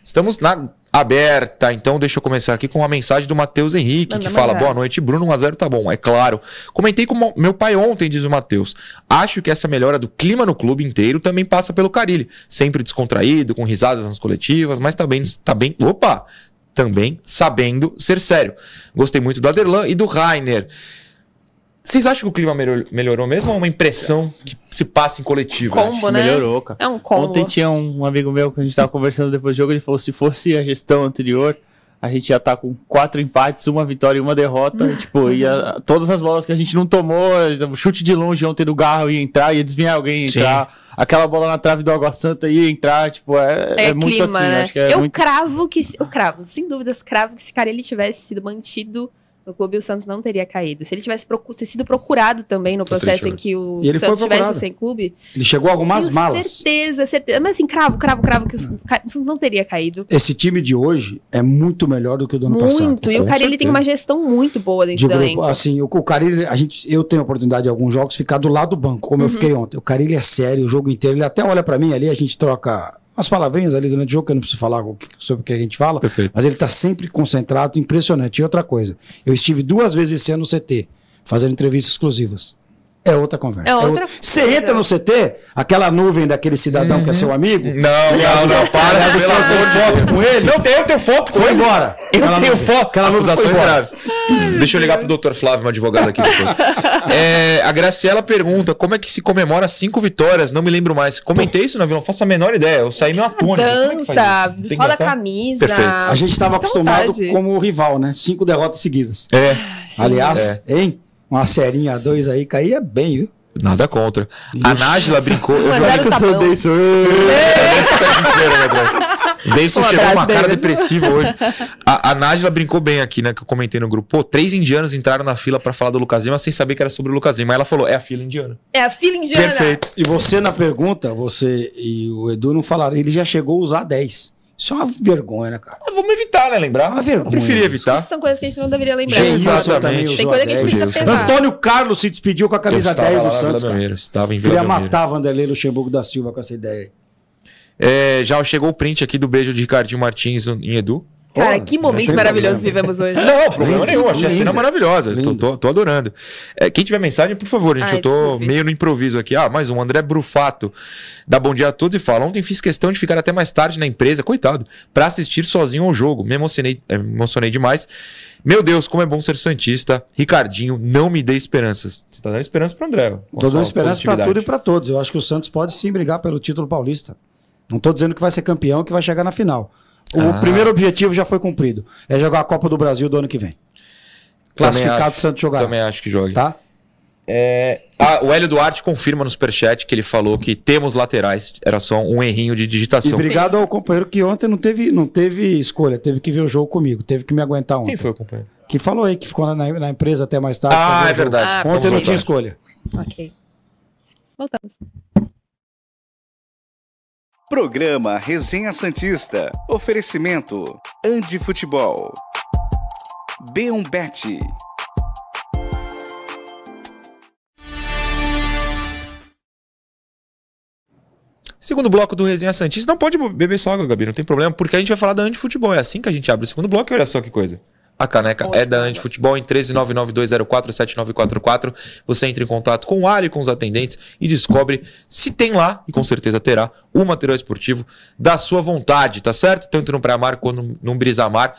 Speaker 4: Estamos na aberta, então deixa eu começar aqui com uma mensagem do Matheus Henrique,
Speaker 5: Manda
Speaker 4: que fala. Boa noite, Bruno, 1x0 tá bom, é claro. Comentei com meu pai ontem, diz o Matheus. Acho que essa melhora do clima no clube inteiro também passa pelo Carilli. Sempre descontraído, com risadas nas coletivas, mas também tá bem. Opa! também sabendo ser sério. Gostei muito do Aderlan e do Rainer. Vocês acham que o clima melhor- melhorou mesmo ou é uma impressão que se passa em coletivo?
Speaker 5: Combo, né?
Speaker 6: Melhorou, cara.
Speaker 5: É um combo.
Speaker 6: Ontem tinha um amigo meu que a gente tava conversando depois do jogo, ele falou: se fosse a gestão anterior, a gente ia estar com quatro empates, uma vitória e uma derrota. e, tipo, ia, todas as bolas que a gente não tomou, o chute de longe ontem do Garro ia entrar, ia desviar alguém, ia
Speaker 4: Sim.
Speaker 6: entrar. Aquela bola na trave do Água Santa ia entrar, tipo, é,
Speaker 5: É,
Speaker 6: é muito
Speaker 5: clima,
Speaker 6: assim,
Speaker 5: né?
Speaker 6: acho que é
Speaker 5: eu
Speaker 6: muito.
Speaker 5: cravo que. Eu cravo, sem dúvidas, cravo que se cara ele tivesse sido mantido no clube, o Santos não teria caído. Se ele tivesse procu- ter sido procurado também no
Speaker 4: Tô
Speaker 5: processo
Speaker 4: triste,
Speaker 5: em que o Santos estivesse
Speaker 3: procurado.
Speaker 5: sem clube.
Speaker 3: Ele chegou a algumas
Speaker 5: tenho
Speaker 3: malas.
Speaker 5: Certeza, certeza. Mas assim, cravo, cravo, cravo, que o o Santos não teria caído.
Speaker 3: Esse time de hoje é muito melhor do que o do ano passado.
Speaker 5: Muito. E o ele tem uma gestão muito boa dentro
Speaker 3: de
Speaker 5: do elenco.
Speaker 3: Assim, o, o Carilli, a gente, eu tenho a oportunidade de alguns jogos ficar do lado do banco, como eu
Speaker 5: Uhum.
Speaker 3: fiquei ontem. O Carilli é sério o jogo inteiro. Ele até olha pra mim ali, a gente troca umas palavrinhas ali durante o jogo, que eu não preciso falar sobre o que a gente fala.
Speaker 4: Perfeito.
Speaker 3: Mas ele tá sempre concentrado, impressionante. E outra coisa, eu estive duas vezes esse ano no CT, fazendo entrevistas exclusivas. É outra conversa.
Speaker 5: É outra
Speaker 3: Você entra no CT, aquela nuvem daquele cidadão que é seu amigo.
Speaker 4: Não, não, não, para.
Speaker 3: Aliás, você
Speaker 4: amor
Speaker 3: tem foto com ele?
Speaker 4: Não tenho, eu tenho foto com
Speaker 3: Foi
Speaker 4: ele.
Speaker 3: embora.
Speaker 4: Eu
Speaker 3: Aquela
Speaker 4: tenho
Speaker 3: nuvem.
Speaker 4: foto.
Speaker 3: Aquela nuvem foi
Speaker 4: Acusações
Speaker 3: embora.
Speaker 4: graves. Deixa eu ligar pro Dr. Flávio, meu advogado aqui depois. É, a Graciela pergunta: como é que se comemora cinco vitórias? Não me lembro mais. Comentei isso na vila, não faço a menor ideia. Eu saí meio atônito. Como é
Speaker 5: Dança,
Speaker 4: que
Speaker 5: roda a camisa.
Speaker 4: Perfeito.
Speaker 3: A gente estava
Speaker 5: à
Speaker 3: acostumado
Speaker 5: vontade.
Speaker 3: como rival, né? Cinco derrotas seguidas.
Speaker 4: É,
Speaker 3: Aliás, hein? Uma serinha a dois aí caía bem, viu?
Speaker 4: nada contra. A Nájila brincou. Eu
Speaker 5: Mas
Speaker 4: já
Speaker 5: era tá bom.
Speaker 4: Deilson tá. Deilson
Speaker 5: Um
Speaker 4: chegou com uma cara depressiva hoje. A, a Nájila brincou bem aqui, né? Que eu comentei no grupo. Pô, três indianos entraram na fila pra falar do Lucas Lima sem saber que era sobre o Lucas Lima. Aí ela falou: é a fila indiana.
Speaker 5: É a fila indiana.
Speaker 4: Perfeito.
Speaker 3: E você na pergunta, você e o Edu não falaram, ele já chegou a usar 10. Isso é uma vergonha, né, cara?
Speaker 4: Ah, vamos evitar, né? Lembrar?
Speaker 3: Uma vergonha.
Speaker 4: Preferia
Speaker 3: isso.
Speaker 4: evitar.
Speaker 5: São coisas que a gente não deveria lembrar.
Speaker 4: Gente,
Speaker 5: Sabe?
Speaker 4: exatamente.
Speaker 5: Tem coisa que a gente precisa pesar.
Speaker 3: Antônio Carlos se despediu com a camisa
Speaker 4: Eu estava
Speaker 3: 10 do Santos, cara.
Speaker 4: Estava em Vila
Speaker 3: Queria
Speaker 4: Belmiro.
Speaker 3: matar Vanderlei Luxemburgo da Silva com essa ideia.
Speaker 4: É, já chegou o print aqui do beijo de Ricardinho Martins em Edu.
Speaker 5: Cara,
Speaker 3: Pô,
Speaker 5: que momento maravilhoso
Speaker 3: problema.
Speaker 5: vivemos hoje.
Speaker 4: Não, problema nenhum. Achei a cena maravilhosa. Tô, tô- tô adorando. É, quem tiver mensagem, por favor, gente.
Speaker 5: Ai,
Speaker 4: eu tô
Speaker 5: desculpe.
Speaker 4: meio no improviso aqui. Ah, mais um. André Brufato. Dá bom dia a todos e fala. Ontem fiz questão de ficar até mais tarde na empresa, coitado, pra assistir sozinho ao jogo. Me emocionei, me emocionei demais. Meu Deus, como é bom ser Santista. Ricardinho, não me dê esperanças. Você tá dando esperança pro André.
Speaker 3: Tô dando esperança pra
Speaker 4: positividade.
Speaker 3: tudo e pra todos. Eu acho que o Santos pode sim brigar pelo título paulista. Não tô dizendo que vai ser campeão, que vai chegar na final. O
Speaker 4: Ah.
Speaker 3: primeiro objetivo já foi cumprido. É jogar a Copa do Brasil do ano que vem. Classificado
Speaker 4: acho.
Speaker 3: Santos jogar.
Speaker 4: Também acho que jogue.
Speaker 3: Tá?
Speaker 4: É, ah, o Hélio Duarte confirma no superchat que ele falou que temos laterais. Era só um errinho de
Speaker 3: E
Speaker 4: digitação.
Speaker 3: obrigado ao companheiro que ontem não teve, não teve escolha, teve que ver o jogo comigo, teve que me aguentar ontem.
Speaker 4: Quem foi o companheiro?
Speaker 3: Que falou aí que ficou na, na empresa até mais tarde.
Speaker 4: Ah, é verdade.
Speaker 5: Ah,
Speaker 3: Ontem não
Speaker 4: Vamos
Speaker 3: tinha escolha.
Speaker 5: Ok. Voltamos.
Speaker 10: Programa Resenha Santista. Oferecimento Andi Futebol. B1Bet.
Speaker 4: Segundo bloco do Resenha Santista. Não pode beber só água, Gabi, não tem problema, porque a gente vai falar da Antifutebol. É assim que a gente abre o segundo bloco e olha só que coisa. A caneca é da Antifutebol em 13992047944. Você entra em contato com o Ali, com os atendentes e descobre se tem lá, e com certeza terá, o material esportivo da sua vontade, tá certo? Tanto no Pré-Mar quanto no Brisamar.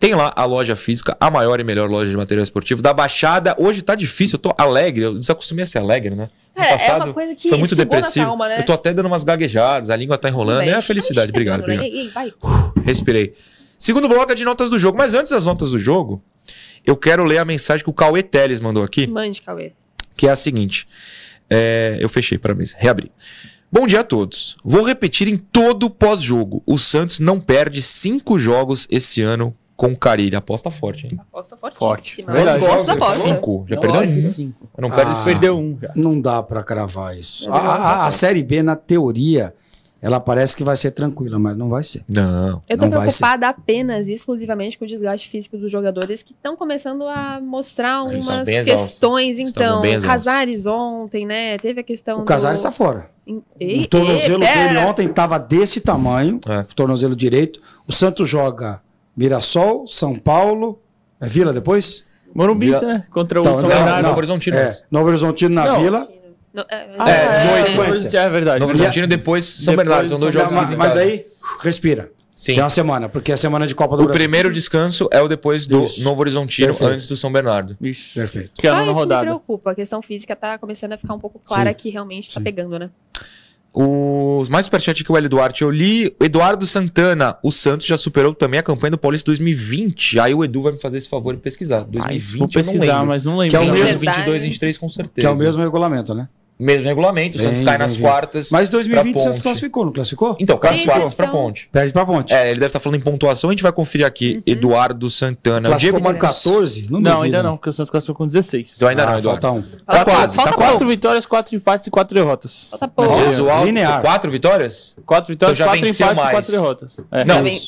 Speaker 4: Tem lá a loja física, a maior e melhor loja de material esportivo da Baixada. Hoje tá difícil, eu tô alegre, eu desacostumei a ser alegre, né? No
Speaker 5: É, é uma coisa que
Speaker 4: foi muito depressivo.
Speaker 5: alma, né?
Speaker 4: Eu tô até dando umas gaguejadas, a língua tá enrolando. É a felicidade. Obrigado, obrigado.
Speaker 5: Ei, ei, vai.
Speaker 4: Respirei. Segundo bloco é de notas do jogo. Mas antes das notas do jogo, eu quero ler a mensagem que o Cauê Teles mandou aqui,
Speaker 5: Mande, Cauê.
Speaker 4: que é a seguinte. É, eu fechei, parabéns. Reabri. Bom dia a todos. Vou repetir em todo pós-jogo. O Santos não perde cinco jogos esse ano com o Carilho. Aposta forte, hein?
Speaker 5: Aposta
Speaker 6: Forte.
Speaker 5: fortíssima.
Speaker 6: Verdade.
Speaker 5: Da
Speaker 4: Jogos,
Speaker 5: aposta.
Speaker 4: Cinco. Já
Speaker 6: Não,
Speaker 4: perdeu um.
Speaker 6: cinco.
Speaker 4: Não perde
Speaker 3: Ah.
Speaker 4: cinco.
Speaker 6: Perdeu um já.
Speaker 3: Não dá pra cravar isso. A, a- a Série B, na teoria, ela parece que vai ser tranquila, mas não vai ser.
Speaker 4: Não.
Speaker 5: Eu tô
Speaker 3: Não vai
Speaker 5: preocupada apenas e exclusivamente com o desgaste físico dos jogadores que estão começando a mostrar
Speaker 4: Eles
Speaker 5: umas questões. Então, o. Casares ontem, né? Teve a questão
Speaker 3: O Casares
Speaker 5: do...
Speaker 3: está fora.
Speaker 5: Ei,
Speaker 3: o tornozelo
Speaker 5: ei,
Speaker 3: dele ontem estava desse tamanho,
Speaker 4: É.
Speaker 3: o tornozelo direito. O Santos joga Mirassol, São Paulo, é Vila depois?
Speaker 6: Morumbi,
Speaker 4: Via-
Speaker 6: né? Contra o
Speaker 3: Então,
Speaker 6: São Bernardo.
Speaker 4: Novo Horizontino
Speaker 3: É. Novo Horizontino na
Speaker 6: Não.
Speaker 3: Vila.
Speaker 5: Não, é,
Speaker 4: É,
Speaker 5: é,
Speaker 4: 18
Speaker 3: sequência.
Speaker 6: É verdade.
Speaker 4: Novo Horizontino depois São
Speaker 6: Depois
Speaker 4: Bernardo. São dois jogos
Speaker 3: Não, mas, mas
Speaker 4: casa.
Speaker 3: aí, respira.
Speaker 4: Sim.
Speaker 3: Tem uma semana, porque é a semana de Copa do
Speaker 4: O
Speaker 3: Brasil.
Speaker 4: primeiro descanso é o depois do
Speaker 3: Isso.
Speaker 4: Novo Horizontino,
Speaker 3: Perfeito.
Speaker 4: antes do São Bernardo.
Speaker 6: Isso.
Speaker 3: Perfeito.
Speaker 6: Que é a
Speaker 5: Só
Speaker 6: nona
Speaker 5: isso me
Speaker 6: rodada.
Speaker 5: preocupa. A questão física tá começando a ficar um pouco clara
Speaker 3: Sim.
Speaker 5: que realmente tá
Speaker 3: Sim.
Speaker 5: pegando, né?
Speaker 4: Os mais superchat que o Hélio Duarte eu li. Eduardo Santana, o Santos já superou também a campanha do Paulista 2020. Aí o Edu vai me fazer esse favor de pesquisar. 2020
Speaker 6: vou
Speaker 4: eu não lembro.
Speaker 6: mas não lembro.
Speaker 4: Que é o
Speaker 3: não.
Speaker 4: mesmo
Speaker 5: Verdade.
Speaker 4: 22, 23 com certeza.
Speaker 3: Que é o mesmo regulamento, né?
Speaker 4: Mesmo regulamento, o Santos cai nas quartas.
Speaker 3: Mas 2020 o Santos classificou, não classificou?
Speaker 4: Então, cai nas quartas pra
Speaker 5: então.
Speaker 4: ponte.
Speaker 3: Perde pra ponte.
Speaker 4: É, ele deve estar falando em pontuação, a gente vai conferir aqui.
Speaker 5: Uhum.
Speaker 4: Eduardo Santana. O
Speaker 3: classificou
Speaker 4: Diego
Speaker 3: com
Speaker 4: Marcos.
Speaker 3: 14? Não,
Speaker 6: Não, ainda não, porque o Santos classificou com 16.
Speaker 4: Então ainda
Speaker 3: Ah,
Speaker 4: não, Eduardo.
Speaker 3: falta um.
Speaker 4: Tá
Speaker 5: Falta
Speaker 4: quase, tá
Speaker 5: falta
Speaker 4: quase.
Speaker 6: Quatro vitórias, quatro empates e quatro derrotas.
Speaker 5: Falta pouco.
Speaker 3: Linear.
Speaker 4: quatro vitórias?
Speaker 6: Quatro vitórias,
Speaker 4: Então já
Speaker 6: quatro empates
Speaker 4: mais.
Speaker 6: e quatro derrotas. É.
Speaker 4: Não,
Speaker 5: Vem-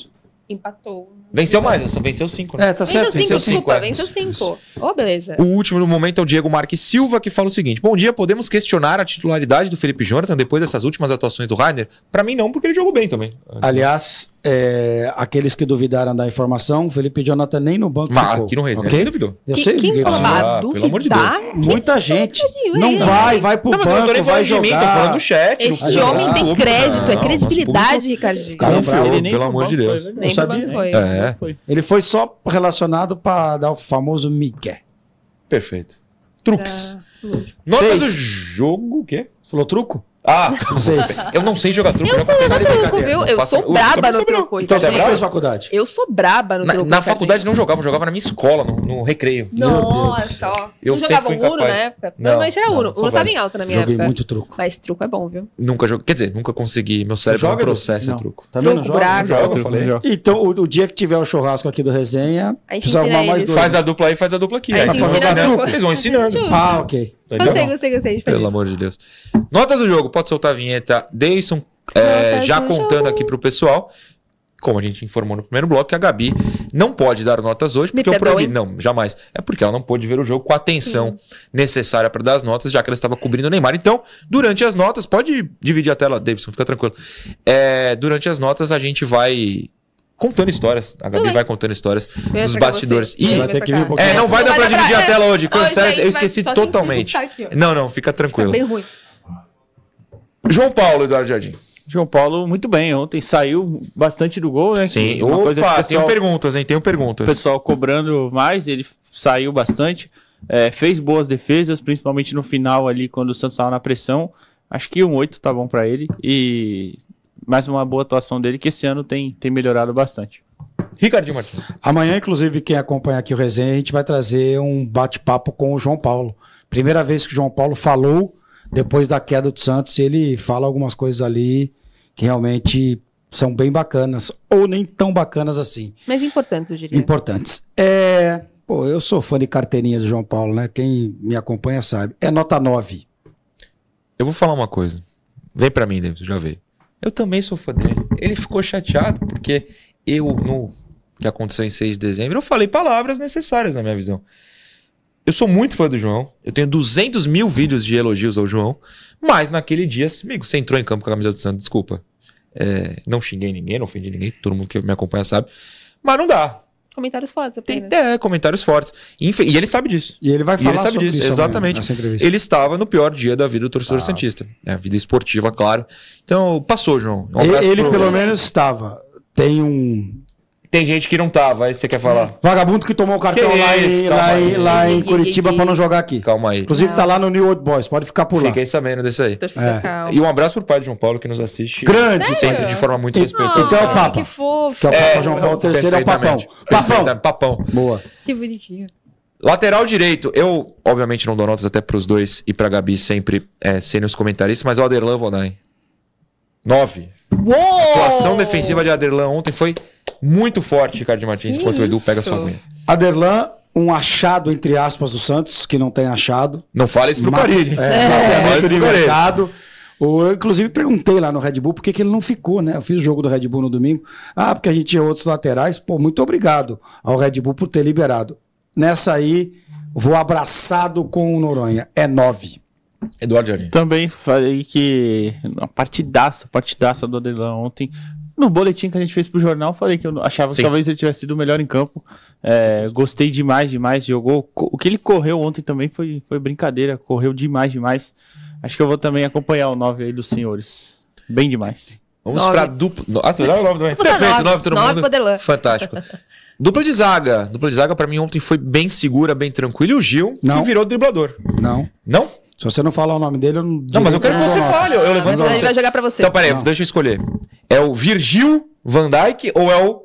Speaker 5: Empatou.
Speaker 4: venceu mais, só venceu cinco, né?
Speaker 3: É, tá
Speaker 5: Venceu
Speaker 3: certo.
Speaker 5: cinco,
Speaker 4: venceu cinco,
Speaker 5: desculpa.
Speaker 4: é.
Speaker 5: Venceu cinco. Ô, beleza.
Speaker 4: O último no momento é o Diego Marques Silva, que fala o seguinte: Bom dia, podemos questionar a titularidade do Felipe Jonathan depois dessas últimas atuações do Rainer? Pra mim, não, porque ele jogou bem também.
Speaker 3: Aliás, é, aqueles que duvidaram da informação, Felipe Jonathan nem no banco
Speaker 4: Mas
Speaker 3: ficou.
Speaker 4: aqui no Resenha,
Speaker 3: ok?
Speaker 4: ninguém duvidou.
Speaker 3: Eu sei,
Speaker 5: quem
Speaker 3: ninguém
Speaker 5: falou?
Speaker 3: precisa.
Speaker 5: Ah,
Speaker 4: Ah, pelo amor de
Speaker 5: duvidar?
Speaker 3: Muita gente. Não vai, vai pro
Speaker 4: Não, mas eu não tô
Speaker 3: banco,
Speaker 4: nem
Speaker 3: vai
Speaker 4: falando de mim, tô
Speaker 3: jogar.
Speaker 4: falando do chat.
Speaker 5: Esse homem tem
Speaker 4: Público,
Speaker 5: crédito,
Speaker 4: não,
Speaker 5: é credibilidade, Ricardinho.
Speaker 3: Cara.
Speaker 6: Ele
Speaker 4: pelo amor
Speaker 6: banco
Speaker 4: de Deus.
Speaker 6: foi,
Speaker 5: pro banco
Speaker 3: sabia.
Speaker 5: foi.
Speaker 4: É.
Speaker 3: Ele foi só relacionado para dar o famoso migué.
Speaker 4: perfeito.
Speaker 5: Lógico.
Speaker 4: Notas
Speaker 3: Seis.
Speaker 4: do jogo, o quê?
Speaker 3: Você falou truco?
Speaker 4: Ah,
Speaker 3: Seis.
Speaker 4: eu não sei jogar truco,
Speaker 5: Eu
Speaker 4: não
Speaker 5: sou
Speaker 4: acontece
Speaker 5: no
Speaker 4: de
Speaker 5: truco, viu?
Speaker 4: Não
Speaker 5: Eu
Speaker 4: faço-
Speaker 5: sou braba no truco,
Speaker 4: não.
Speaker 3: Então você
Speaker 4: é
Speaker 3: não
Speaker 4: bravo?
Speaker 3: fez faculdade.
Speaker 5: Eu sou braba no
Speaker 4: Na,
Speaker 5: truco.
Speaker 4: na faculdade não jogava, eu jogava na minha escola, no, no recreio.
Speaker 3: Meu Deus do
Speaker 5: Nossa, ó.
Speaker 4: Eu
Speaker 5: não jogava
Speaker 4: fui
Speaker 5: Uno na época?
Speaker 4: Não,
Speaker 5: Não, mas era
Speaker 4: não,
Speaker 5: Uno. Uno tava em alta na minha
Speaker 3: Joguei
Speaker 5: época.
Speaker 3: muito truco.
Speaker 5: Mas truco é bom, viu?
Speaker 4: Nunca joguei. Quer dizer, nunca consegui. Meu cérebro não processa
Speaker 6: Não.
Speaker 4: truco.
Speaker 3: Também não
Speaker 5: Truco,
Speaker 3: joga?
Speaker 4: Não joga, eu falei.
Speaker 6: não.
Speaker 3: Então, o, dia que tiver o churrasco aqui do resenha,
Speaker 5: A gente
Speaker 3: precisa arrumar mais dois.
Speaker 4: Faz a dupla aí, faz a dupla aqui.
Speaker 5: Aí
Speaker 4: vocês vão
Speaker 5: ensina
Speaker 4: ensinando.
Speaker 5: truco.
Speaker 4: Eles vão ensinando.
Speaker 5: Justo.
Speaker 3: Ah, ok.
Speaker 4: Entendeu?
Speaker 5: Gostei, gostei, gostei.
Speaker 4: Pelo
Speaker 5: isso.
Speaker 4: amor de Deus. Notas do jogo, pode soltar a vinheta. Deison, é, já
Speaker 5: do
Speaker 4: contando
Speaker 5: jogo.
Speaker 4: aqui pro pessoal, como a gente informou no primeiro bloco, que a Gabi não pode dar notas hoje, porque eu proibi. Não, jamais. É porque ela não pôde ver o jogo com a atenção necessária para dar as notas, já que ela estava cobrindo o Neymar. Então, durante as notas, pode dividir a tela, Davidson, fica tranquilo. É, durante as notas, a gente vai. Contando histórias. A Gabi
Speaker 5: Tudo bem.
Speaker 4: vai contando histórias dos bastidores.
Speaker 5: você.
Speaker 4: E
Speaker 3: vai ter que vir um pouquinho.
Speaker 4: é, não vai dar pra dividir a tela hoje. Cancela, eu esqueci totalmente.
Speaker 5: aqui.
Speaker 4: Não, não, fica
Speaker 5: Tá
Speaker 4: tranquilo.
Speaker 5: bem ruim.
Speaker 4: João Paulo, Eduardo Jardim.
Speaker 6: João Paulo, muito bem. Ontem saiu bastante do gol, né?
Speaker 4: Sim.
Speaker 6: Uma coisa que o
Speaker 4: Opa,
Speaker 6: pessoal-
Speaker 4: tenho perguntas, hein? Tenho
Speaker 6: o
Speaker 4: perguntas.
Speaker 6: pessoal cobrando mais, ele saiu bastante, é, fez boas defesas, principalmente no final ali, quando o Santos estava na pressão. Acho que um 8 tá bom para ele e mais uma boa atuação dele, que esse ano tem, tem melhorado bastante.
Speaker 4: Ricardinho Martins.
Speaker 3: Amanhã, inclusive, quem acompanha aqui o resenha, a gente vai trazer um bate-papo com o João Paulo. Primeira vez que o João Paulo falou depois da queda do Santos, ele fala algumas coisas ali que realmente são bem bacanas, ou nem tão bacanas assim,
Speaker 5: Mas importante, eu diria.
Speaker 3: importantes. É, pô, eu sou fã de carteirinha do João Paulo, né? Quem me acompanha sabe. É nota 9.
Speaker 4: Eu vou falar uma coisa. Vem pra mim, Davis, já veio. Eu também sou fã dele. Ele ficou chateado porque eu, no que aconteceu em 6 de dezembro, eu falei palavras necessárias na minha visão. Eu sou muito fã do João. Eu tenho 200 mil vídeos de elogios ao João. Mas naquele dia, amigo, você entrou em campo com a camisa do Santos, desculpa. É, não xinguei ninguém, não ofendi ninguém, todo mundo que me acompanha sabe. Mas não dá.
Speaker 5: Comentários fortes
Speaker 4: Tem é, comentários fortes. Infe- E ele sabe disso.
Speaker 3: E ele vai
Speaker 4: E
Speaker 3: falar
Speaker 4: ele sabe
Speaker 3: sobre
Speaker 4: disso,
Speaker 3: amanhã,
Speaker 4: exatamente.
Speaker 3: nessa entrevista.
Speaker 4: Ele estava no pior dia da vida do torcedor
Speaker 3: Ah.
Speaker 4: Santista. É, a vida esportiva, claro. Então, passou, João. Um
Speaker 3: Ele, ele
Speaker 4: pro-
Speaker 3: pelo menos estava. Tem um
Speaker 4: Tem gente que não tava, aí você quer falar.
Speaker 3: vagabundo que tomou o cartão
Speaker 4: Que
Speaker 3: lá,
Speaker 4: isso,
Speaker 3: em,
Speaker 4: calma
Speaker 3: lá, em,
Speaker 4: aí.
Speaker 3: lá em
Speaker 5: Ih, ih,
Speaker 3: Curitiba pra não jogar aqui.
Speaker 4: Calma aí.
Speaker 3: Inclusive tá lá no New Old Boys, pode ficar por lá.
Speaker 4: Fiquei sabendo desse aí.
Speaker 3: É.
Speaker 5: calma.
Speaker 4: E um abraço pro pai de João Paulo que nos assiste.
Speaker 3: Grande,
Speaker 5: Sério?
Speaker 4: Sempre de forma muito
Speaker 3: E-
Speaker 4: respeitosa.
Speaker 3: Então é o Papa.
Speaker 5: Que fofo.
Speaker 3: Que é o Papa João Paulo III é o papão.
Speaker 4: perfeitamente.
Speaker 3: Papão.
Speaker 4: Papão.
Speaker 3: Boa.
Speaker 5: Que bonitinho.
Speaker 4: Lateral direito, eu obviamente não dou notas até pros dois e pra Gabi sempre é, serem os comentaristas, mas é o Aderlan Vonai. 9.
Speaker 5: Uou!
Speaker 4: A atuação defensiva de Aderlan ontem foi muito forte, Ricardo Martins,
Speaker 5: Que
Speaker 4: enquanto o Edu pega sua unha.
Speaker 3: Aderlan, um achado, entre aspas, do Santos, que não tem achado.
Speaker 4: Não fale isso pro
Speaker 3: Ma-
Speaker 4: Carilli.
Speaker 3: É,
Speaker 4: isso
Speaker 3: de mercado. Eu, inclusive, perguntei lá no Red Bull por que, que ele não ficou, né? Eu fiz o jogo do Red Bull no domingo. Ah, porque a gente tinha outros laterais. Pô, muito obrigado ao Red Bull por ter liberado. Nessa aí, vou abraçado com o Noronha. É nove.
Speaker 4: Eduardo Jardim.
Speaker 6: Também falei que uma partidaça, partidaça do Adelan ontem. No boletim que a gente fez pro jornal, falei que eu achava
Speaker 4: Sim.
Speaker 6: que talvez ele tivesse sido o melhor em campo. É, gostei demais, demais. Jogou. O que ele correu ontem também foi, foi brincadeira. Correu demais, demais. Acho que eu vou também acompanhar o 9 aí dos senhores. Bem demais.
Speaker 4: Vamos
Speaker 5: Nove.
Speaker 4: pra dupla. Ah, você vai dar nove também.
Speaker 5: Vou dar
Speaker 4: Perfeito,
Speaker 5: nove.
Speaker 4: nove todo
Speaker 5: Nove
Speaker 4: mundo. Fantástico. Dupla de zaga. Dupla de zaga pra mim ontem foi bem segura, bem tranquila. E o Gil,
Speaker 3: Não.
Speaker 4: que virou driblador.
Speaker 3: Não.
Speaker 4: Não?
Speaker 3: Se você não falar o nome dele, eu não.
Speaker 4: Não, mas eu quero que você fale. Eu, eu levanto pra
Speaker 5: Ele
Speaker 4: você.
Speaker 5: vai jogar pra você.
Speaker 4: Então, peraí,
Speaker 3: Não.
Speaker 4: deixa eu escolher. É o Virgil Van Dijk ou é o.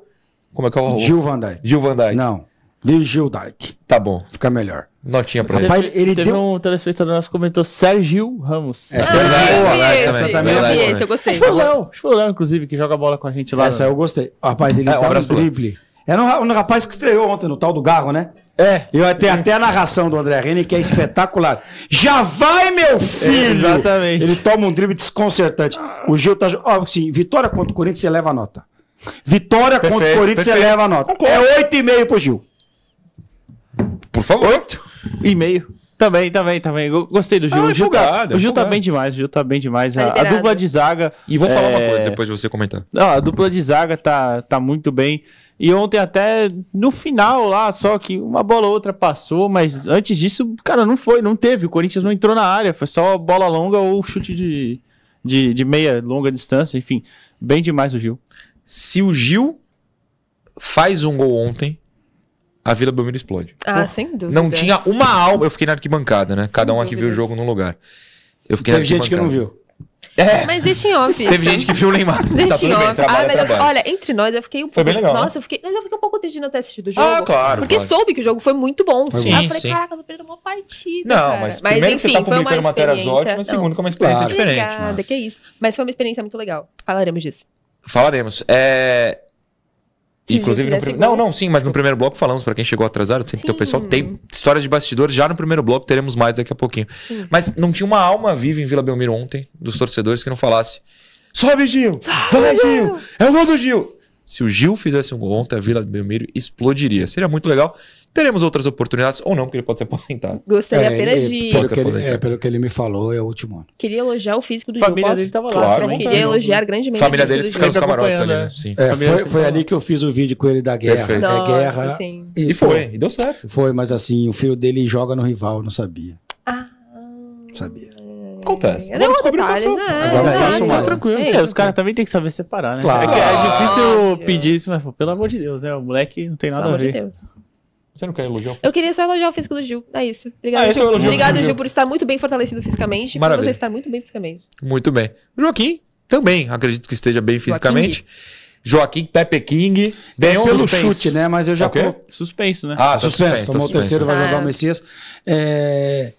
Speaker 4: Como é que é o.
Speaker 3: Gil Van Dyke.
Speaker 4: Gil Van Dijk.
Speaker 3: Não. Virgil Dyke.
Speaker 4: Tá bom.
Speaker 3: Fica melhor.
Speaker 4: Notinha pra ele.
Speaker 3: Rapaz, ele
Speaker 6: Teve
Speaker 3: deu.
Speaker 6: um telespectador nosso que comentou Sérgio Ramos.
Speaker 3: Essa
Speaker 5: Ah,
Speaker 3: é
Speaker 5: vi
Speaker 4: verdade
Speaker 5: esse,
Speaker 4: também,
Speaker 5: eu
Speaker 4: verdade
Speaker 5: vi
Speaker 4: também.
Speaker 5: esse, eu gostei.
Speaker 6: Acho que foi o Léo, inclusive, que joga bola com a gente lá.
Speaker 3: Essa eu gostei. Rapaz, ele
Speaker 4: É, um
Speaker 3: dá um
Speaker 4: pro Léo.
Speaker 3: drible. Era um, um rapaz que estreou ontem no tal do Garro, né?
Speaker 6: É.
Speaker 3: Eu tenho até a narração do André Rene, que é espetacular. Já vai, meu filho!
Speaker 6: exatamente.
Speaker 3: Ele toma um drible desconcertante. O Gil tá. Ó, assim, vitória contra o Corinthians, você leva a nota. Vitória contra o
Speaker 4: Perfeito,
Speaker 3: Corinthians, você
Speaker 4: perfeito.
Speaker 3: leva a nota.
Speaker 4: Concordo.
Speaker 3: É 8,5 pro Gil.
Speaker 4: Por favor.
Speaker 6: E meio. Também, também, também. Go- Gostei do Gil.
Speaker 4: Ah,
Speaker 6: o Gil, tá,
Speaker 4: empolgado,
Speaker 6: o Gil tá bem demais. O Gil tá bem demais.
Speaker 5: Tá
Speaker 6: A, a dupla de zaga.
Speaker 4: E vou falar uma
Speaker 6: é,
Speaker 4: coisa depois de você comentar.
Speaker 6: Não, a dupla de zaga tá, tá muito bem. E ontem até no final lá, só que uma bola ou outra passou, mas antes disso, cara, não foi, não teve. O Corinthians não entrou na área, foi só bola longa ou chute de, de, de meia longa distância, enfim. Bem demais o Gil.
Speaker 4: Se o Gil faz um gol ontem, a Vila Belmiro explode.
Speaker 5: Ah, sem dúvida.
Speaker 4: Não tinha uma alma. Eu fiquei na arquibancada, né? Cada um aqui viu o jogo num lugar. Eu fiquei na
Speaker 3: Teve gente que não viu.
Speaker 4: É,
Speaker 5: Mas deixa em off.
Speaker 4: teve gente que viu o Neymar.
Speaker 5: Deixa
Speaker 4: tá
Speaker 5: em
Speaker 4: tudo bem,
Speaker 5: off.
Speaker 4: trabalho
Speaker 5: ah,
Speaker 4: é
Speaker 5: mas eu-
Speaker 4: trabalho.
Speaker 5: olha, entre nós eu fiquei um
Speaker 4: Foi bem
Speaker 5: pouco-
Speaker 4: legal, né?
Speaker 5: Nossa, eu fiquei, mas eu fiquei um pouco triste de não ter assistido o jogo.
Speaker 4: Ah, claro,
Speaker 5: Porque
Speaker 4: claro.
Speaker 5: soube que o jogo foi muito bom.
Speaker 4: Sim,
Speaker 5: Aí eu falei,
Speaker 4: sim.
Speaker 5: caraca, eu tô perdendo uma partida.
Speaker 4: Não,
Speaker 5: cara.
Speaker 4: mas primeiro que você tá
Speaker 5: foi
Speaker 4: publicando matérias ótimas, segundo que é uma experiência
Speaker 3: Claro.
Speaker 4: diferente.
Speaker 5: Obrigada,
Speaker 4: né?
Speaker 5: que é isso. Mas foi uma experiência muito legal. Falaremos disso.
Speaker 4: Falaremos. É... Inclusive no primeiro. Não, não, sim, mas no primeiro bloco falamos pra quem chegou atrasado, tem que ter o
Speaker 5: Sim.
Speaker 4: pessoal. Tem histórias de bastidores já no primeiro bloco, teremos mais daqui a pouquinho. Mas não tinha uma alma viva em Vila Belmiro ontem, dos torcedores, que não falasse. Sobe, Gil! Vai, Gil! É o gol do Gil! Se o Gil fizesse um gol ontem, a Vila Belmiro explodiria. Seria muito legal. Teremos outras oportunidades, ou não, porque ele pode se aposentar.
Speaker 5: Gostaria
Speaker 3: É,
Speaker 5: apenas
Speaker 3: ele-
Speaker 5: de.
Speaker 3: pelo, que ele, é, pelo que ele me falou, é o último ano.
Speaker 5: Queria elogiar o físico do
Speaker 6: A família
Speaker 5: Gil.
Speaker 6: dele tava lá
Speaker 4: Claro, vontade.
Speaker 5: Queria elogiar grandemente
Speaker 4: Família dele fica nos camarotes ali, né?
Speaker 6: é.
Speaker 4: Sim.
Speaker 3: É,
Speaker 6: Família
Speaker 3: foi, foi
Speaker 6: tá
Speaker 3: ali que eu fiz o vídeo com ele da guerra.
Speaker 4: Perfeito.
Speaker 3: Da
Speaker 5: Nossa,
Speaker 3: guerra.
Speaker 5: sim.
Speaker 4: E foi, e deu certo.
Speaker 3: Foi, mas assim, o filho dele joga no rival, não sabia.
Speaker 5: Ah.
Speaker 3: Sabia.
Speaker 4: Acontece.
Speaker 5: Dei
Speaker 4: Agora descobriu,
Speaker 5: detalhes,
Speaker 4: passou.
Speaker 5: né?
Speaker 3: Agora não faço mais.
Speaker 4: Tranquilo.
Speaker 5: É,
Speaker 6: É, os caras também tem que saber separar, né?
Speaker 3: Claro.
Speaker 6: É, que é difícil pedir isso, mas pô, pelo amor de Deus, né? O moleque não tem
Speaker 5: Pelo
Speaker 6: nada a
Speaker 5: amor de
Speaker 6: ver.
Speaker 5: Deus.
Speaker 4: Você não quer elogiar o
Speaker 5: Eu queria só elogiar o físico do Gil. É isso. Obrigado,
Speaker 4: Ah, é o
Speaker 5: Gil.
Speaker 4: elogio.
Speaker 5: Obrigado,
Speaker 4: Gil.
Speaker 5: Por estar muito bem fortalecido fisicamente e por
Speaker 4: Maravilha.
Speaker 5: você estar muito bem fisicamente.
Speaker 4: Muito bem. Joaquim também, acredito que esteja bem fisicamente. Joaquim Pepe King. Ganhou
Speaker 3: Pelo chute, né? Mas eu já
Speaker 4: É o quê?
Speaker 3: coloquei.
Speaker 6: Suspenso, né?
Speaker 4: Ah, tá
Speaker 3: Suspenso,
Speaker 4: suspenso,
Speaker 3: tomou
Speaker 4: tá
Speaker 3: o terceiro, vai
Speaker 5: suspenso.
Speaker 3: jogar o
Speaker 5: Ah.
Speaker 3: Messias. É,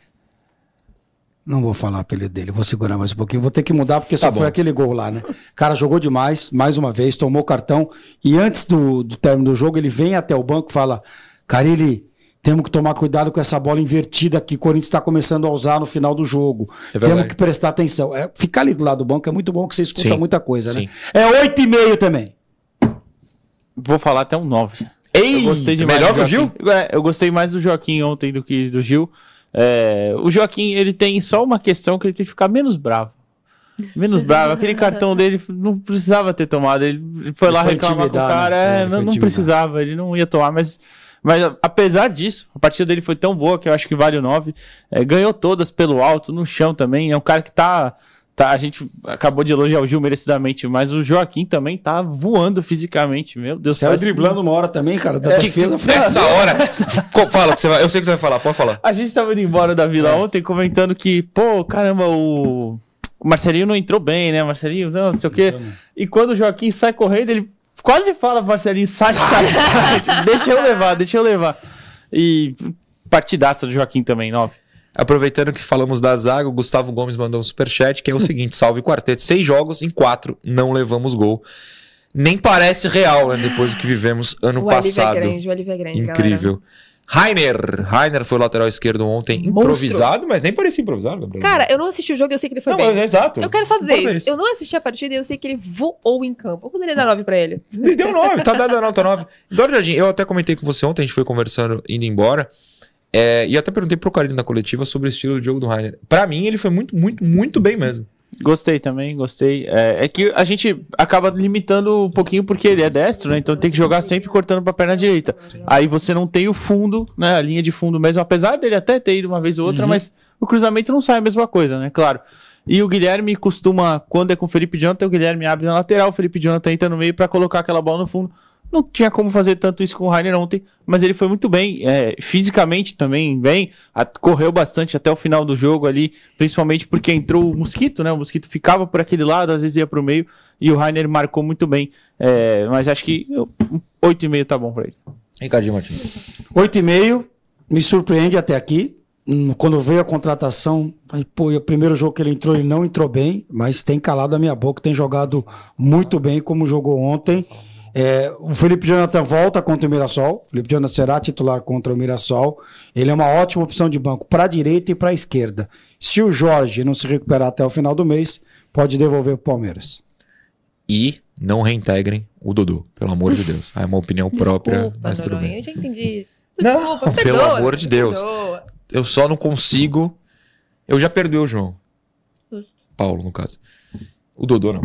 Speaker 3: Não vou falar o apelido dele, vou segurar mais um pouquinho. Vou ter que mudar porque só
Speaker 4: Tá bom.
Speaker 3: foi aquele gol lá, né? O cara jogou demais, mais uma vez, tomou cartão. E antes do, do término do jogo, ele vem até o banco e fala: Carilli, temos que tomar cuidado com essa bola invertida que o Corinthians está começando a usar no final do jogo.
Speaker 4: É
Speaker 3: temos que prestar atenção. É, ficar ali do lado do banco é muito bom que você escuta
Speaker 4: Sim,
Speaker 3: muita coisa, né?
Speaker 4: sim.
Speaker 3: É oito e meio também.
Speaker 6: Vou falar até um 9.
Speaker 4: Ei,
Speaker 6: eu gostei demais
Speaker 4: melhor
Speaker 6: do
Speaker 4: que o Gil?
Speaker 6: É, eu gostei mais do Joaquim ontem do que do Gil. É, o Joaquim, ele tem só uma questão que ele tem que ficar menos bravo. Menos bravo. Aquele cartão dele não precisava ter tomado. Ele foi lá
Speaker 3: foi
Speaker 6: reclamar com o cara.
Speaker 3: né?
Speaker 6: É,
Speaker 3: É, ele
Speaker 6: não, não precisava, ele não ia tomar, mas. Mas apesar disso, a partida dele foi tão boa que eu acho que vale o 9. É, ganhou todas pelo alto, no chão também. É um cara que tá. tá a gente acabou de elogiar o Gil merecidamente, mas o Joaquim também tá voando fisicamente. Meu Deus
Speaker 3: Saiu
Speaker 6: parece-
Speaker 3: driblando uma hora também, cara, da
Speaker 6: É,
Speaker 3: defesa. foi-
Speaker 4: Nessa hora. Fala, que você vai, eu sei que você vai falar, pode falar.
Speaker 6: A gente tava indo embora da vila ontem comentando que, pô, caramba, o. O Marcelinho não entrou bem, né? Marcelinho, não, não sei o quê. E quando o Joaquim sai correndo, ele quase fala Marcelinho: sai, sai, sai. Deixa eu levar, deixa eu levar. E partidaça do Joaquim também, nove.
Speaker 4: Aproveitando que falamos da zaga, o Gustavo Gomes mandou um superchat que é o seguinte: salve quarteto. Seis jogos, em quatro não levamos gol. Nem parece real, né? Depois do que vivemos ano
Speaker 5: o
Speaker 4: passado.
Speaker 5: É grande, o é grande,
Speaker 4: Incrível. Rainer. Rainer foi o lateral esquerdo ontem,
Speaker 5: Monstro.
Speaker 4: improvisado, mas nem parecia improvisado, Gabriel.
Speaker 5: Cara, eu não assisti o jogo e eu sei que ele foi
Speaker 4: não,
Speaker 5: bem.
Speaker 4: é exato.
Speaker 5: Eu quero só dizer
Speaker 4: Importa
Speaker 5: isso. Eu não assisti a partida e eu sei que ele voou em campo. Eu poderia dar 9 pra ele.
Speaker 4: Ele deu 9, tá dando a nota 9. Eduardo Jardim, eu até comentei com você ontem, a gente foi conversando indo embora. é, e até perguntei pro Carlinho na coletiva sobre o estilo de jogo do Rainer. Pra mim, ele foi muito, muito, muito bem mesmo.
Speaker 6: Gostei também, gostei. É, é que a gente acaba limitando um pouquinho porque ele é destro, né? Então tem que jogar sempre cortando pra perna direita. Aí você não tem o fundo, né? A linha de fundo mesmo, apesar dele até ter ido uma vez ou outra, mas o cruzamento não sai a mesma coisa, né? Claro. E o Guilherme costuma, quando é com o Felipe Jonathan, o Guilherme abre na lateral, o Felipe Jonathan entra no meio pra colocar aquela bola no fundo. Não tinha como fazer tanto isso com o Rainer ontem, mas ele foi muito bem, é, fisicamente também bem, a- correu bastante até o final do jogo ali, principalmente porque entrou o Mosquito, né? O Mosquito ficava por aquele lado, às vezes ia pro meio, e o Rainer marcou muito bem. É, mas acho que eu- um 8,5 tá bom pra ele.
Speaker 4: Ricardinho Martins.
Speaker 3: 8,5, me surpreende até aqui. Hum, Quando veio a contratação, pô, o primeiro jogo que ele entrou, ele não entrou bem, mas tem calado a minha boca, tem jogado muito bem, como jogou ontem. É, o Felipe Jonathan volta contra o Mirassol. O Felipe Jonathan será titular contra o Mirassol. Ele é uma ótima opção de banco para a direita e para a esquerda. Se o Jorge não se recuperar até o final do mês, pode devolver para o Palmeiras.
Speaker 4: E não reintegrem o Dodô, pelo amor de Deus. Ah, É uma opinião própria,
Speaker 5: Desculpa,
Speaker 4: mas tudo
Speaker 5: Noronha,
Speaker 4: bem.
Speaker 5: Eu já entendi.
Speaker 4: Não,
Speaker 5: Desculpa,
Speaker 4: pelo
Speaker 5: perdoa,
Speaker 4: amor de Deus.
Speaker 5: perdoa.
Speaker 4: Eu só não consigo. Eu já perdoei o João. Paulo, no caso. O Dodô não.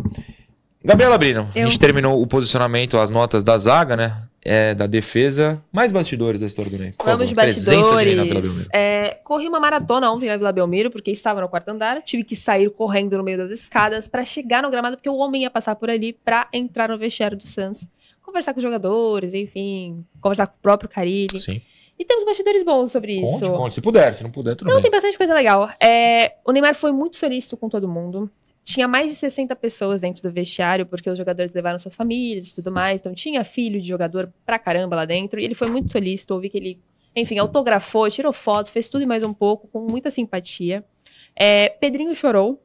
Speaker 4: Gabriela Brino, a
Speaker 5: Eu-
Speaker 4: gente terminou o posicionamento, as notas da zaga, né? É, da defesa. Mais bastidores da história do Ney. Por
Speaker 5: Vamos de
Speaker 4: favor. Presença de Ney na Vila
Speaker 5: bastidores.
Speaker 4: Belmiro.
Speaker 5: É, corri uma maratona ontem na Vila Belmiro, porque estava no quarto andar. Tive que sair correndo no meio das escadas para chegar no gramado, porque o homem ia passar por ali para entrar no vestiário do Santos. Conversar com os jogadores, enfim. Conversar com o próprio Carilli.
Speaker 4: Sim.
Speaker 5: E temos bastidores bons sobre
Speaker 4: Conte,
Speaker 5: isso.
Speaker 4: conte. Se puder, se não puder, tudo
Speaker 5: Não,
Speaker 4: bem.
Speaker 5: tem bastante coisa legal. É, o Neymar foi muito solícito com todo mundo. Tinha mais de 60 pessoas dentro do vestiário, porque os jogadores levaram suas famílias e tudo mais. Então tinha filho de jogador pra caramba lá dentro. E ele foi muito solícito. Ouvi que ele, enfim, autografou, tirou foto, fez tudo e mais um pouco, com muita simpatia. É, Pedrinho chorou.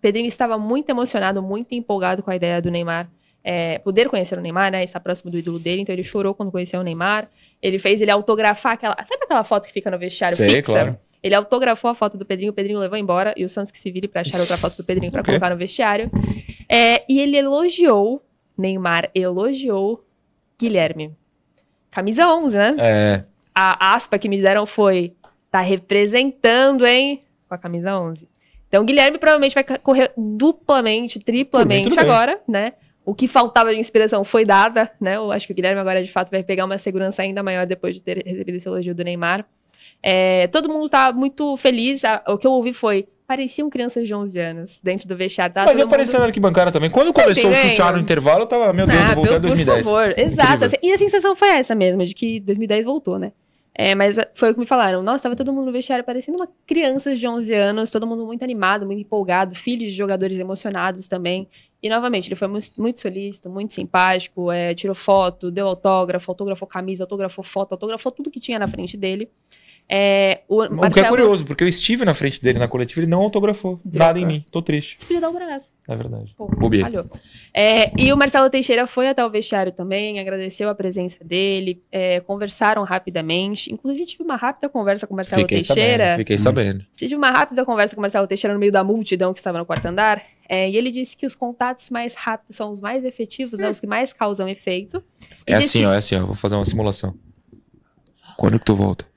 Speaker 5: Pedrinho estava muito emocionado, muito empolgado com a ideia do Neymar. é, poder conhecer o Neymar, né? Estar próximo do ídolo dele. Então ele chorou quando conheceu o Neymar. Ele fez ele autografar aquela. Sabe aquela foto que fica no vestiário
Speaker 4: Sei,
Speaker 5: fixa?
Speaker 4: claro.
Speaker 5: Ele autografou a foto do Pedrinho, o Pedrinho levou embora, e o Santos que se vire pra achar outra foto do Pedrinho pra
Speaker 4: Ok.
Speaker 5: colocar no vestiário. É, e ele elogiou, Neymar elogiou Guilherme. Camisa 11, né?
Speaker 4: É.
Speaker 5: A aspa que me deram foi: tá representando, hein? Com a camisa 11. Então, Guilherme provavelmente vai correr duplamente, triplamente agora, né? O que faltava de inspiração foi dada, né? Eu acho que o Guilherme agora, de fato, vai pegar uma segurança ainda maior depois de ter recebido esse elogio do Neymar. É, todo mundo tá muito feliz. A- O que eu ouvi foi: pareciam crianças de 11 anos dentro do vestiário. Tá
Speaker 4: Mas eu
Speaker 5: mundo-
Speaker 4: na arquibancada também. Quando
Speaker 5: Tá
Speaker 4: começou o chutear no intervalo, eu tava, meu Deus,
Speaker 5: Ah,
Speaker 4: eu voltei
Speaker 5: pelo-
Speaker 4: 2010.
Speaker 5: Por favor, exato.
Speaker 4: Incrível.
Speaker 5: assim, E a sensação foi essa mesmo, de que 2010 voltou, né? É, mas foi o que me falaram. Nossa, tava todo mundo no vestiário parecendo uma criança de 11 anos, todo mundo muito animado, muito empolgado, filhos de jogadores emocionados também. E, novamente, ele foi muito, muito solícito, muito simpático, é, tirou foto, deu autógrafo, autografou camisa, autografou foto, autografou tudo que tinha na frente dele. É, o
Speaker 4: O que é
Speaker 5: Marcelo
Speaker 4: curioso, porque eu estive na frente dele na coletiva e ele não autografou nada em mim. Tô triste.
Speaker 5: podia dar o braço.
Speaker 4: É verdade.
Speaker 5: Pô. É, e o Marcelo Teixeira foi até o vestiário também, agradeceu a presença dele, é, conversaram rapidamente. Inclusive, tive uma rápida conversa com o Marcelo
Speaker 4: Fiquei
Speaker 5: Teixeira.
Speaker 4: sabendo, fiquei sabendo.
Speaker 5: Tive uma rápida conversa com o Marcelo Teixeira no meio da multidão que estava no quarto andar. é, e ele disse que os contatos mais rápidos são os mais efetivos, né, os que mais causam efeito. E
Speaker 4: É assim, ó, é assim, ó. Vou fazer uma simulação. Quando que tu volta?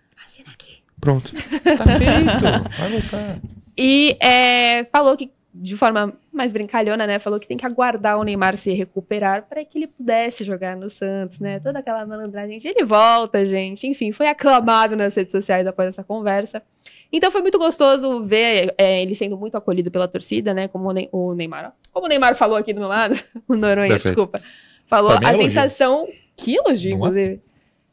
Speaker 4: Pronto. Tá feito. Vai voltar.
Speaker 5: E é, falou que, de forma mais brincalhona, né? Falou que tem que aguardar o Neymar se recuperar para que ele pudesse jogar no Santos, né? Toda aquela malandragem. de Ele volta, gente. Enfim, foi aclamado nas redes sociais após essa conversa. Então foi muito gostoso ver é, ele sendo muito acolhido pela torcida, né? Como o, Ney- o Neymar. Como o Neymar falou aqui do meu lado, o Noronha,
Speaker 4: Perfeito.
Speaker 5: desculpa. Falou
Speaker 4: é
Speaker 5: a
Speaker 4: elogio.
Speaker 5: sensação. Que elogio,
Speaker 4: Não é?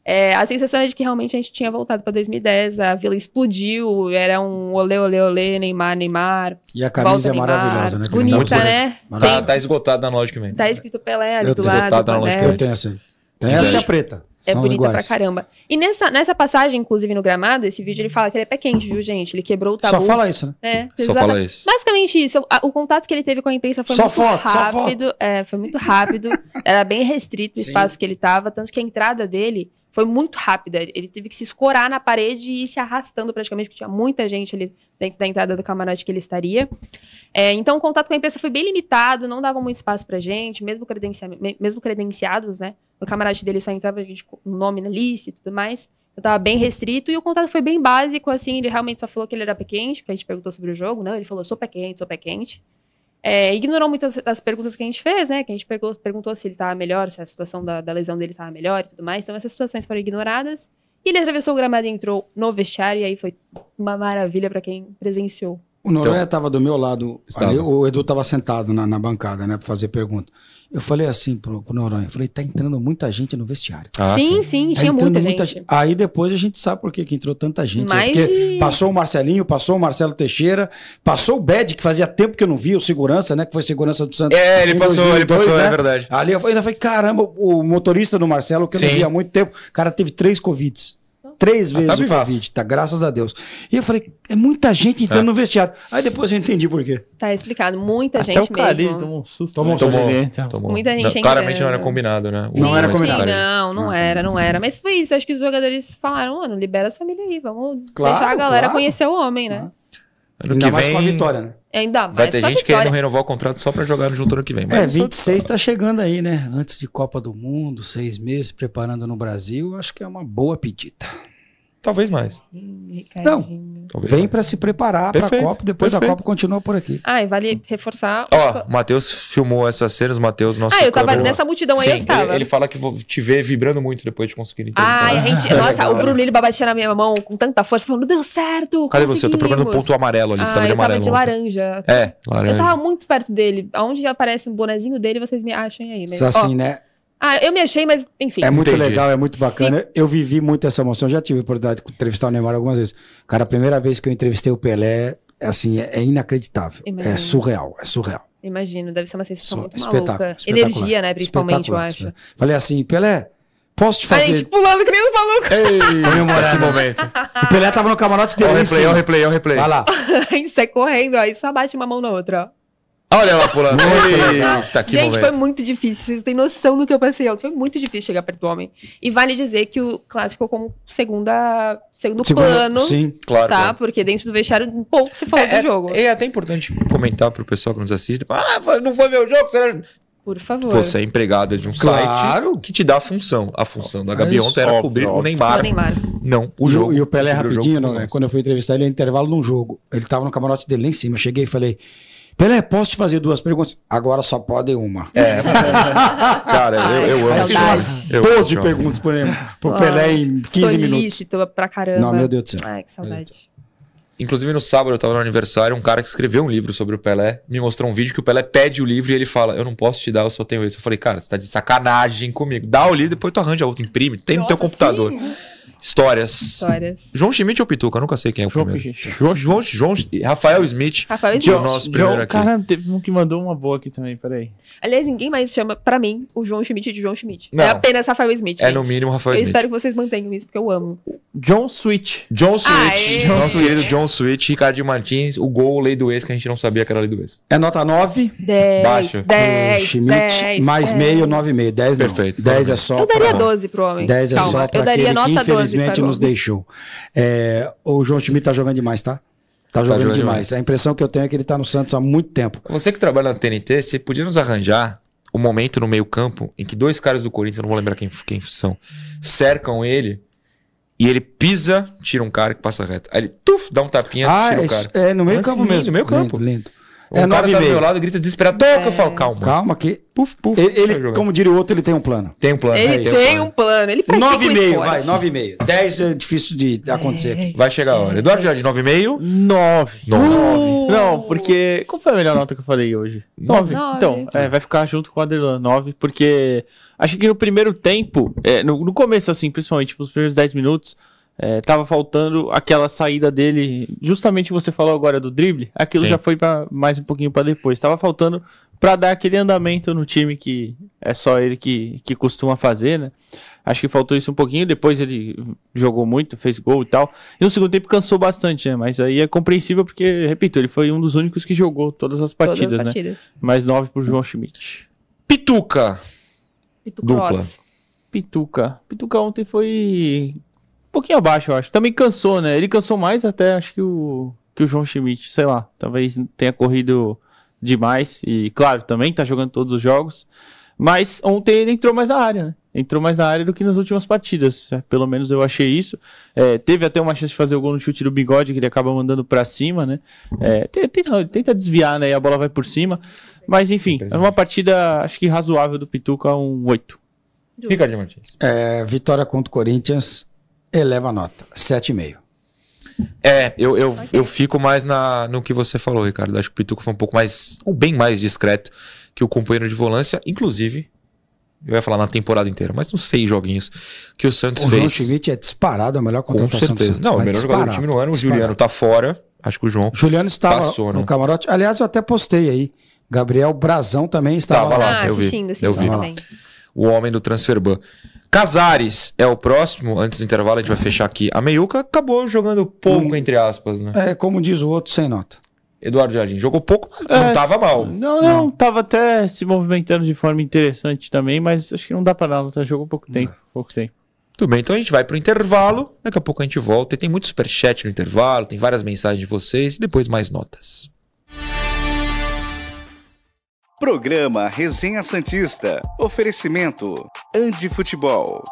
Speaker 5: É, a sensação é de que realmente a gente tinha voltado para 2010, a vila explodiu, era um olê, olê, olê, Neymar, Neymar.
Speaker 3: E a camisa é maravilhosa, né?
Speaker 5: Bonita,
Speaker 4: Muito
Speaker 5: né?
Speaker 4: Tá, tá esgotado na loja que vem.
Speaker 5: Tá escrito Pelé ali
Speaker 3: Eu
Speaker 5: do
Speaker 3: tenho
Speaker 5: lado.
Speaker 4: que
Speaker 5: anel.
Speaker 3: Eu tenho essa aí. Tem essa e a preta.
Speaker 5: É
Speaker 3: São
Speaker 5: bonita
Speaker 3: iguais.
Speaker 5: pra caramba. E nessa, nessa passagem, inclusive no gramado, esse vídeo ele fala que ele é pé quente, viu, gente? Ele quebrou o tabu.
Speaker 3: Só fala isso, né?
Speaker 5: É,
Speaker 4: Só fala isso.
Speaker 5: Basicamente isso. A- O contato que ele teve com a imprensa foi
Speaker 3: Só
Speaker 5: muito
Speaker 3: foto, só foto.
Speaker 5: rápido. É, foi muito rápido. Era bem restrito o
Speaker 3: Sim.
Speaker 5: espaço que ele tava, tanto que a entrada dele foi muito rápida. Ele teve que se escorar na parede e ir se arrastando praticamente, porque tinha muita gente ali dentro da entrada do camarote que ele estaria. É, então, o contato com a imprensa foi bem limitado, não dava muito espaço pra gente, mesmo, credencia me- mesmo credenciados, né? No camarote dele só entrava gente com um nome na lista e tudo mais. Então tava bem restrito e o contato foi bem básico, assim, ele realmente só falou que ele era pé quente, porque a gente perguntou sobre o jogo, não, ele falou, sou pé quente, sou pé quente. É, ignorou muitas das perguntas que a gente fez, né? Que a gente pegou- perguntou se ele estava melhor, se a situação da, da lesão dele estava melhor e tudo mais. Então essas situações foram ignoradas. E ele atravessou o gramado e entrou no vestiário, e aí foi uma maravilha para quem presenciou
Speaker 3: O Noronha estava do meu lado, ali, o Edu estava sentado na, na bancada, né, para fazer pergunta. Eu falei assim pro, pro Noronha, eu falei, tá entrando muita gente no vestiário.
Speaker 4: Ah,
Speaker 5: sim, sim,
Speaker 3: Tá
Speaker 5: tinha
Speaker 3: entrando
Speaker 5: muita gente.
Speaker 3: Aí depois a gente sabe por que que entrou tanta gente. né?
Speaker 5: Mais
Speaker 3: porque
Speaker 5: de-
Speaker 3: passou o Marcelinho, passou o Marcelo Teixeira, passou o Bed, que fazia tempo que eu não via, o segurança, né? Que foi segurança do Santos.
Speaker 4: É, ele passou, ele passou, é verdade.
Speaker 3: Ali eu ainda falei, caramba, o motorista do Marcelo, que eu não
Speaker 4: Sim.
Speaker 3: via há muito tempo, o cara teve três Covids. Três
Speaker 4: Ah,
Speaker 3: vezes
Speaker 4: tá
Speaker 3: o. Covid, tá? Graças a Deus. E eu falei, é muita gente entrando
Speaker 4: É.
Speaker 3: no vestiário. Aí depois eu entendi por quê.
Speaker 5: Tá explicado. Muita
Speaker 6: Até
Speaker 5: gente
Speaker 6: o Carilho
Speaker 5: mesmo.
Speaker 6: tomou um susto.
Speaker 3: Tomou
Speaker 6: né?
Speaker 3: um susto.
Speaker 6: Tomou.
Speaker 4: Tomou, tomou.
Speaker 5: Muita gente
Speaker 4: Não, Claramente não era combinado, né? O
Speaker 3: Não era combinado.
Speaker 5: Sim, não, não era, não era. Mas foi isso. Acho que os jogadores falaram, mano, libera a família aí. Vamos
Speaker 3: Claro,
Speaker 5: deixar a galera
Speaker 3: claro.
Speaker 5: conhecer o homem, né?
Speaker 4: Ano
Speaker 3: Ainda
Speaker 4: que
Speaker 3: mais
Speaker 4: vem
Speaker 3: com a vitória, né?
Speaker 5: Ainda mais
Speaker 4: vai ter gente querendo renovar o contrato só pra jogar no junto ano que vem. Mas
Speaker 3: É,
Speaker 4: isso
Speaker 3: 26 tá chegando aí, né? Antes de Copa do Mundo, seis meses preparando no Brasil, acho que é uma boa pedida.
Speaker 4: Talvez mais.
Speaker 5: Ricardinho.
Speaker 4: Talvez
Speaker 3: Vem pra se preparar pra
Speaker 4: Perfeito,
Speaker 3: Copa, depois
Speaker 4: perfeito.
Speaker 3: Copa continua por aqui.
Speaker 5: Ah, e vale reforçar.
Speaker 4: Ó, o Matheus filmou essas cenas, o Matheus, nosso
Speaker 5: ah, eu tava
Speaker 4: câmera-
Speaker 5: nessa multidão aí,
Speaker 4: Sim,
Speaker 5: eu estava.
Speaker 4: Ele, ele fala que vou te ver vibrando muito depois de conseguir entrevistar.
Speaker 5: Ai, a gente. Nossa, o Bruno ele batia na minha mão com tanta força, falando, deu certo.
Speaker 4: Cadê você? Eu tô procurando um
Speaker 5: conseguimos."
Speaker 4: ponto amarelo ali. Você
Speaker 5: Ah,
Speaker 4: tava de
Speaker 5: eu tava
Speaker 4: amarelo.
Speaker 5: de laranja.
Speaker 4: É,
Speaker 5: Eu
Speaker 4: laranja.
Speaker 5: tava muito perto dele. Aonde aparece um bonezinho dele, vocês me achem aí. Mas,
Speaker 3: assim,
Speaker 5: ó,
Speaker 3: né?
Speaker 5: Ah, eu me achei, mas enfim.
Speaker 3: É muito
Speaker 4: Entendi.
Speaker 3: legal, é muito bacana. Eu vivi muito essa emoção. Já tive a oportunidade de entrevistar o Neymar algumas vezes. Cara, a primeira vez que eu entrevistei o Pelé, assim, é, é inacreditável.
Speaker 5: Imagino.
Speaker 3: É surreal, é surreal.
Speaker 5: Imagino, deve ser uma sensação
Speaker 3: Su-
Speaker 5: muito
Speaker 3: espetáculo,
Speaker 5: maluca.
Speaker 3: espetacular.
Speaker 5: Energia, né, principalmente, eu acho.
Speaker 3: Falei assim, Pelé, posso te
Speaker 5: A
Speaker 3: fazer...
Speaker 5: gente pulando que nem os malucos.
Speaker 4: Ei,
Speaker 3: Comemorando.
Speaker 4: que momento.
Speaker 3: O Pelé tava no camarote dele
Speaker 4: Ó o
Speaker 3: lá em
Speaker 4: replay, ó o replay, ó o replay.
Speaker 3: Vai lá.
Speaker 5: Sai correndo, aí só bate uma mão na outra, ó.
Speaker 4: Olha lá pulando. Eita, que
Speaker 5: Gente,
Speaker 4: momento.
Speaker 5: foi muito difícil. Vocês têm noção do que eu passei. Foi muito difícil chegar perto do homem. E vale dizer que o clássico ficou como segunda, segundo
Speaker 3: Segundo-
Speaker 5: plano.
Speaker 3: sim,
Speaker 4: claro,
Speaker 5: Tá?
Speaker 4: claro.
Speaker 5: Porque dentro do vestiário, um pouco se falou do jogo.
Speaker 4: É até importante comentar pro pessoal que nos assiste. Ah, não foi ver o jogo? Será?
Speaker 5: Por favor.
Speaker 4: Você é empregada de um
Speaker 3: Claro.
Speaker 4: site que te dá a função. A função da
Speaker 3: É
Speaker 4: Gabi ontem era
Speaker 6: Óbvio,
Speaker 4: cobrir o
Speaker 6: óbvio.
Speaker 4: Neymar.
Speaker 5: O Neymar.
Speaker 4: Não, o
Speaker 3: E o-
Speaker 4: jogo.
Speaker 3: E o Pelé,
Speaker 4: Cobrir o
Speaker 3: rapidinho, não, né? quando eu fui entrevistar ele, é intervalo num jogo. Ele tava no camarote dele lá em cima. Eu cheguei e falei, Pelé, posso te fazer duas perguntas? Agora só pode uma.
Speaker 4: É. Cara, eu, eu amo.
Speaker 3: Eu fiz umas
Speaker 4: Eu
Speaker 3: 12
Speaker 4: amo.
Speaker 3: perguntas pro, pro
Speaker 5: Ah,
Speaker 3: Pelé em 15 minutos.
Speaker 5: Solícito pra caramba.
Speaker 3: Não, meu Deus do céu.
Speaker 5: Ai, que saudade.
Speaker 4: Inclusive, no sábado, eu tava no aniversário, um cara que escreveu um livro sobre o Pelé me mostrou um vídeo que o Pelé pede o livro e ele fala: Eu não posso te dar, eu só tenho esse. Eu falei, cara, você tá de sacanagem comigo. Dá o livro, depois tu arranja outro, imprime, tem no teu
Speaker 5: Nossa,
Speaker 4: computador.
Speaker 5: sim.
Speaker 4: Histórias.
Speaker 5: Histórias.
Speaker 4: João Schmidt ou Pituca? Eu nunca sei quem é o
Speaker 6: João
Speaker 4: primeiro.
Speaker 6: Schmidt.
Speaker 4: João, João, João, Rafael Smith.
Speaker 5: Rafael
Speaker 4: Que é
Speaker 5: Smith.
Speaker 4: o nosso primeiro
Speaker 6: João,
Speaker 4: aqui.
Speaker 6: caramba, teve um que mandou uma boa aqui também, peraí.
Speaker 5: Aliás, ninguém mais chama, pra mim, o João Schmidt de João Schmidt.
Speaker 4: Não.
Speaker 5: É apenas Rafael Smith.
Speaker 4: É
Speaker 5: gente.
Speaker 4: no mínimo Rafael
Speaker 5: Eu
Speaker 4: Smith.
Speaker 5: espero que vocês mantenham isso, porque eu amo.
Speaker 6: John Switch.
Speaker 4: John Switch,
Speaker 5: Aê!
Speaker 4: nosso querido John Switch, Ricardinho Martins, o gol, lei do ex, que a gente não sabia que era lei do ex.
Speaker 3: É nota 9.
Speaker 5: 10,
Speaker 4: Baixa.
Speaker 5: 10,
Speaker 3: Schmidt,
Speaker 5: 10,
Speaker 3: mais
Speaker 5: é.
Speaker 3: meio, 9,5. 10 não.
Speaker 4: Perfeito,
Speaker 3: 10 é só
Speaker 5: Eu daria
Speaker 3: pra-
Speaker 5: 12 pro homem.
Speaker 3: 10 é
Speaker 5: Calma.
Speaker 3: só pra
Speaker 5: Eu daria nota 12,
Speaker 3: infelizmente
Speaker 5: Sargon.
Speaker 3: nos deixou. É, o João Schmidt tá jogando demais, tá? Tá jogando
Speaker 4: jogando
Speaker 3: demais.
Speaker 4: demais.
Speaker 3: A impressão que eu tenho é que ele tá no Santos há muito tempo.
Speaker 4: Você que trabalha na TNT, você podia nos arranjar o momento no meio campo em que dois caras do Corinthians, eu não vou lembrar quem, quem são, cercam ele e ele pisa, tira um cara que passa reto. Aí ele, tuf, dá um tapinha,
Speaker 3: Ah,
Speaker 4: tira
Speaker 3: é,
Speaker 4: o cara.
Speaker 3: é no meio
Speaker 4: Ah,
Speaker 3: mesmo.
Speaker 4: no meio campo.
Speaker 3: Lindo, lindo.
Speaker 4: O
Speaker 3: É
Speaker 4: cara tá do meu
Speaker 3: 9,5.
Speaker 4: lado, grita desesperado, toca, eu falo, calma.
Speaker 3: Calma que...
Speaker 4: Puf, puf.
Speaker 3: Ele, ele, como diria o outro, ele tem um plano.
Speaker 4: Tem um plano.
Speaker 5: Ele
Speaker 4: é,
Speaker 5: tem
Speaker 4: um
Speaker 5: um
Speaker 4: plano.
Speaker 5: plano. Ele pratica o
Speaker 3: 9,5,
Speaker 5: esporte.
Speaker 3: vai, 9,5. 10 é difícil de acontecer aqui.
Speaker 4: Vai chegar a hora. Eduardo Jardim, 9,5.
Speaker 6: 9.
Speaker 4: Nove.
Speaker 6: Não, porque. Qual foi a melhor nota que eu falei hoje?
Speaker 4: Nove.
Speaker 6: 9. Então, é, vai ficar junto com o Aderlan, 9, porque acho que no primeiro tempo, é, no, no começo, assim, principalmente nos primeiros 10 minutos, é, tava faltando aquela saída dele, justamente você falou agora do drible, aquilo
Speaker 4: Sim.
Speaker 6: já foi pra, mais um pouquinho pra depois. Tava faltando pra dar aquele andamento no time que é só ele que, que costuma fazer, né? Acho que faltou isso um pouquinho, depois ele jogou muito, fez gol e tal. E no segundo tempo cansou bastante, né? Mas aí é compreensível porque, repito, ele foi um dos únicos que jogou todas as
Speaker 5: Todas
Speaker 6: partidas,
Speaker 5: as
Speaker 6: né?
Speaker 5: partidas.
Speaker 6: Mais 9 pro João Schmidt.
Speaker 4: Pituca.
Speaker 5: Pito
Speaker 4: Dupla.
Speaker 6: Pituca. Pituca ontem foi pouquinho abaixo, eu acho. Também cansou, né? Ele cansou mais até, acho que o, que o João Schmidt. Sei lá, talvez tenha corrido demais. E, claro, também tá jogando todos os jogos. Mas ontem ele entrou mais na área, né? Entrou mais na área do que nas últimas partidas. É, Pelo menos eu achei isso. É, teve até uma chance de fazer o gol no chute do bigode, que ele acaba mandando pra cima, né? É, te- tenta, tenta desviar, né? E a bola vai por cima. Mas enfim, é uma partida, acho que razoável do Pituca, um 8.
Speaker 4: Ricardinho Martins.
Speaker 3: É, vitória contra o Corinthians eleva a nota. 7,5.
Speaker 4: É, eu, eu, eu fico mais na, no que você falou, Ricardo. Acho que o Pituca foi um pouco mais, ou bem mais discreto que o companheiro de volância. Inclusive, eu ia falar na temporada inteira, mas nos seis joguinhos que o Santos
Speaker 3: O João
Speaker 4: fez.
Speaker 3: Schmidt é disparado a melhor
Speaker 4: Com
Speaker 3: contratação do
Speaker 4: certeza.
Speaker 3: Santos.
Speaker 4: Não, o melhor jogador do time no ano. O
Speaker 3: disparado.
Speaker 4: Juliano tá fora. Acho que o João.
Speaker 3: Juliano estava
Speaker 4: Passou,
Speaker 3: no
Speaker 4: né?
Speaker 3: camarote. Aliás, eu até postei aí. Gabriel Brazão também estava
Speaker 4: Tava
Speaker 3: lá.
Speaker 4: lá, eu vi.
Speaker 5: assistindo, assistindo
Speaker 4: eu vi.
Speaker 5: também.
Speaker 4: O homem do Transferban. Casares é o próximo. Antes do intervalo, a gente vai fechar aqui. A Meiuca acabou jogando pouco, entre aspas, né?
Speaker 3: É, como diz o outro, sem nota.
Speaker 4: Eduardo Jardim jogou pouco,
Speaker 6: É.
Speaker 4: não tava mal.
Speaker 6: Não, não, tava até se movimentando de forma interessante também, mas acho que não dá pra dar, tá? Jogou pouco tempo, pouco tempo.
Speaker 4: Tudo bem, então a gente vai pro intervalo. Daqui a pouco a gente volta. E tem muito superchat no intervalo, tem várias mensagens de vocês e depois mais notas.
Speaker 10: Programa Resenha Santista. Oferecimento: Andi Futebol.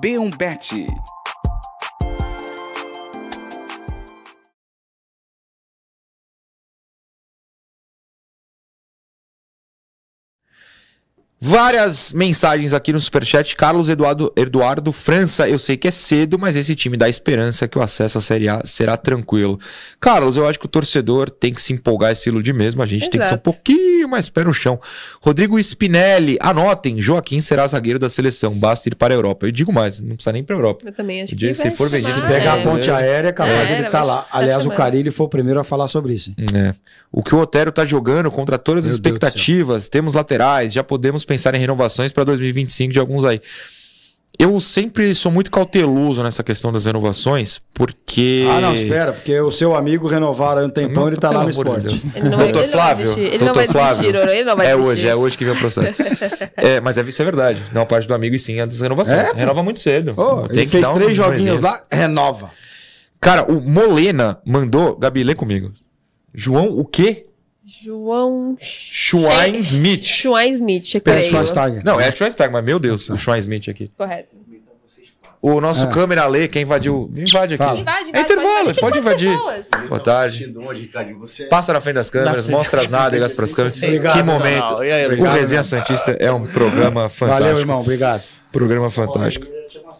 Speaker 10: B1Bet.
Speaker 4: Várias mensagens aqui no Superchat. Carlos Eduardo, Eduardo França, eu sei que é cedo, mas esse time dá esperança que o acesso à Série A será tranquilo. Carlos, eu acho que o torcedor tem que se empolgar e se iludir mesmo. A gente tem que ser um
Speaker 5: Exato.
Speaker 4: pouquinho mais pé no chão. Rodrigo Spinelli, anotem: Joaquim será zagueiro da seleção, basta ir para a Europa. Eu digo mais, não precisa nem para a Europa.
Speaker 5: Eu também acho
Speaker 4: O dia
Speaker 5: que
Speaker 4: se for vendido,
Speaker 5: chamar,
Speaker 3: Pegar
Speaker 5: é.
Speaker 3: a ponte aérea, capaz
Speaker 5: É,
Speaker 3: estar lá.
Speaker 5: tá
Speaker 3: Aliás, o. Carilli foi o primeiro a falar sobre isso.
Speaker 4: É. O que o Otero tá jogando contra todas as
Speaker 3: Meu
Speaker 4: expectativas, temos laterais, já podemos pensar em renovações para 2025 de alguns aí. Eu sempre sou muito cauteloso nessa questão das renovações, porque.
Speaker 3: Ah, não, espera, porque o seu amigo renovaram há um tempão,
Speaker 4: Não,
Speaker 3: ele tá lá no
Speaker 4: amor de
Speaker 3: esporte.
Speaker 4: Deus.
Speaker 5: Ele não
Speaker 4: Doutor
Speaker 5: ele não vai
Speaker 4: Flávio,
Speaker 5: desistir, ele não
Speaker 4: doutor
Speaker 5: vai desistir,
Speaker 4: Flávio.
Speaker 5: Oro, ele não vai
Speaker 4: é
Speaker 5: desistir.
Speaker 4: hoje, é hoje que vem o processo. é, mas é, isso é verdade. Não, a parte do amigo e sim a das renovações.
Speaker 3: É?
Speaker 4: Renova muito cedo.
Speaker 3: Ô,
Speaker 4: Tem
Speaker 3: ele
Speaker 4: que
Speaker 3: fez
Speaker 4: dar um
Speaker 3: três joguinhos lá, renova.
Speaker 4: Cara, o Molena mandou. Gabi, lê comigo. João, o quê?
Speaker 5: João
Speaker 4: Schwein Smith.
Speaker 5: Schwein Smith,
Speaker 3: Pedro
Speaker 5: creio.
Speaker 3: Schweinsteiger.
Speaker 4: Não, é Schweinsteiger, mas meu Deus, o Schwein Smith aqui.
Speaker 5: Correto.
Speaker 4: O nosso
Speaker 3: É.
Speaker 4: câmera lê, quem invadiu. Invade aqui.
Speaker 3: Fala.
Speaker 5: Invade,
Speaker 4: É
Speaker 5: invade,
Speaker 4: intervalo,
Speaker 5: pode-
Speaker 4: pode invadir.
Speaker 5: pessoas.
Speaker 4: Boa tarde. Passa na frente das câmeras, mostra as nádegas para as câmeras.
Speaker 3: Obrigado,
Speaker 4: que momento.
Speaker 6: Não, aí,
Speaker 4: o Resenha Santista é um programa fantástico.
Speaker 3: Valeu, irmão, obrigado.
Speaker 4: Programa fantástico.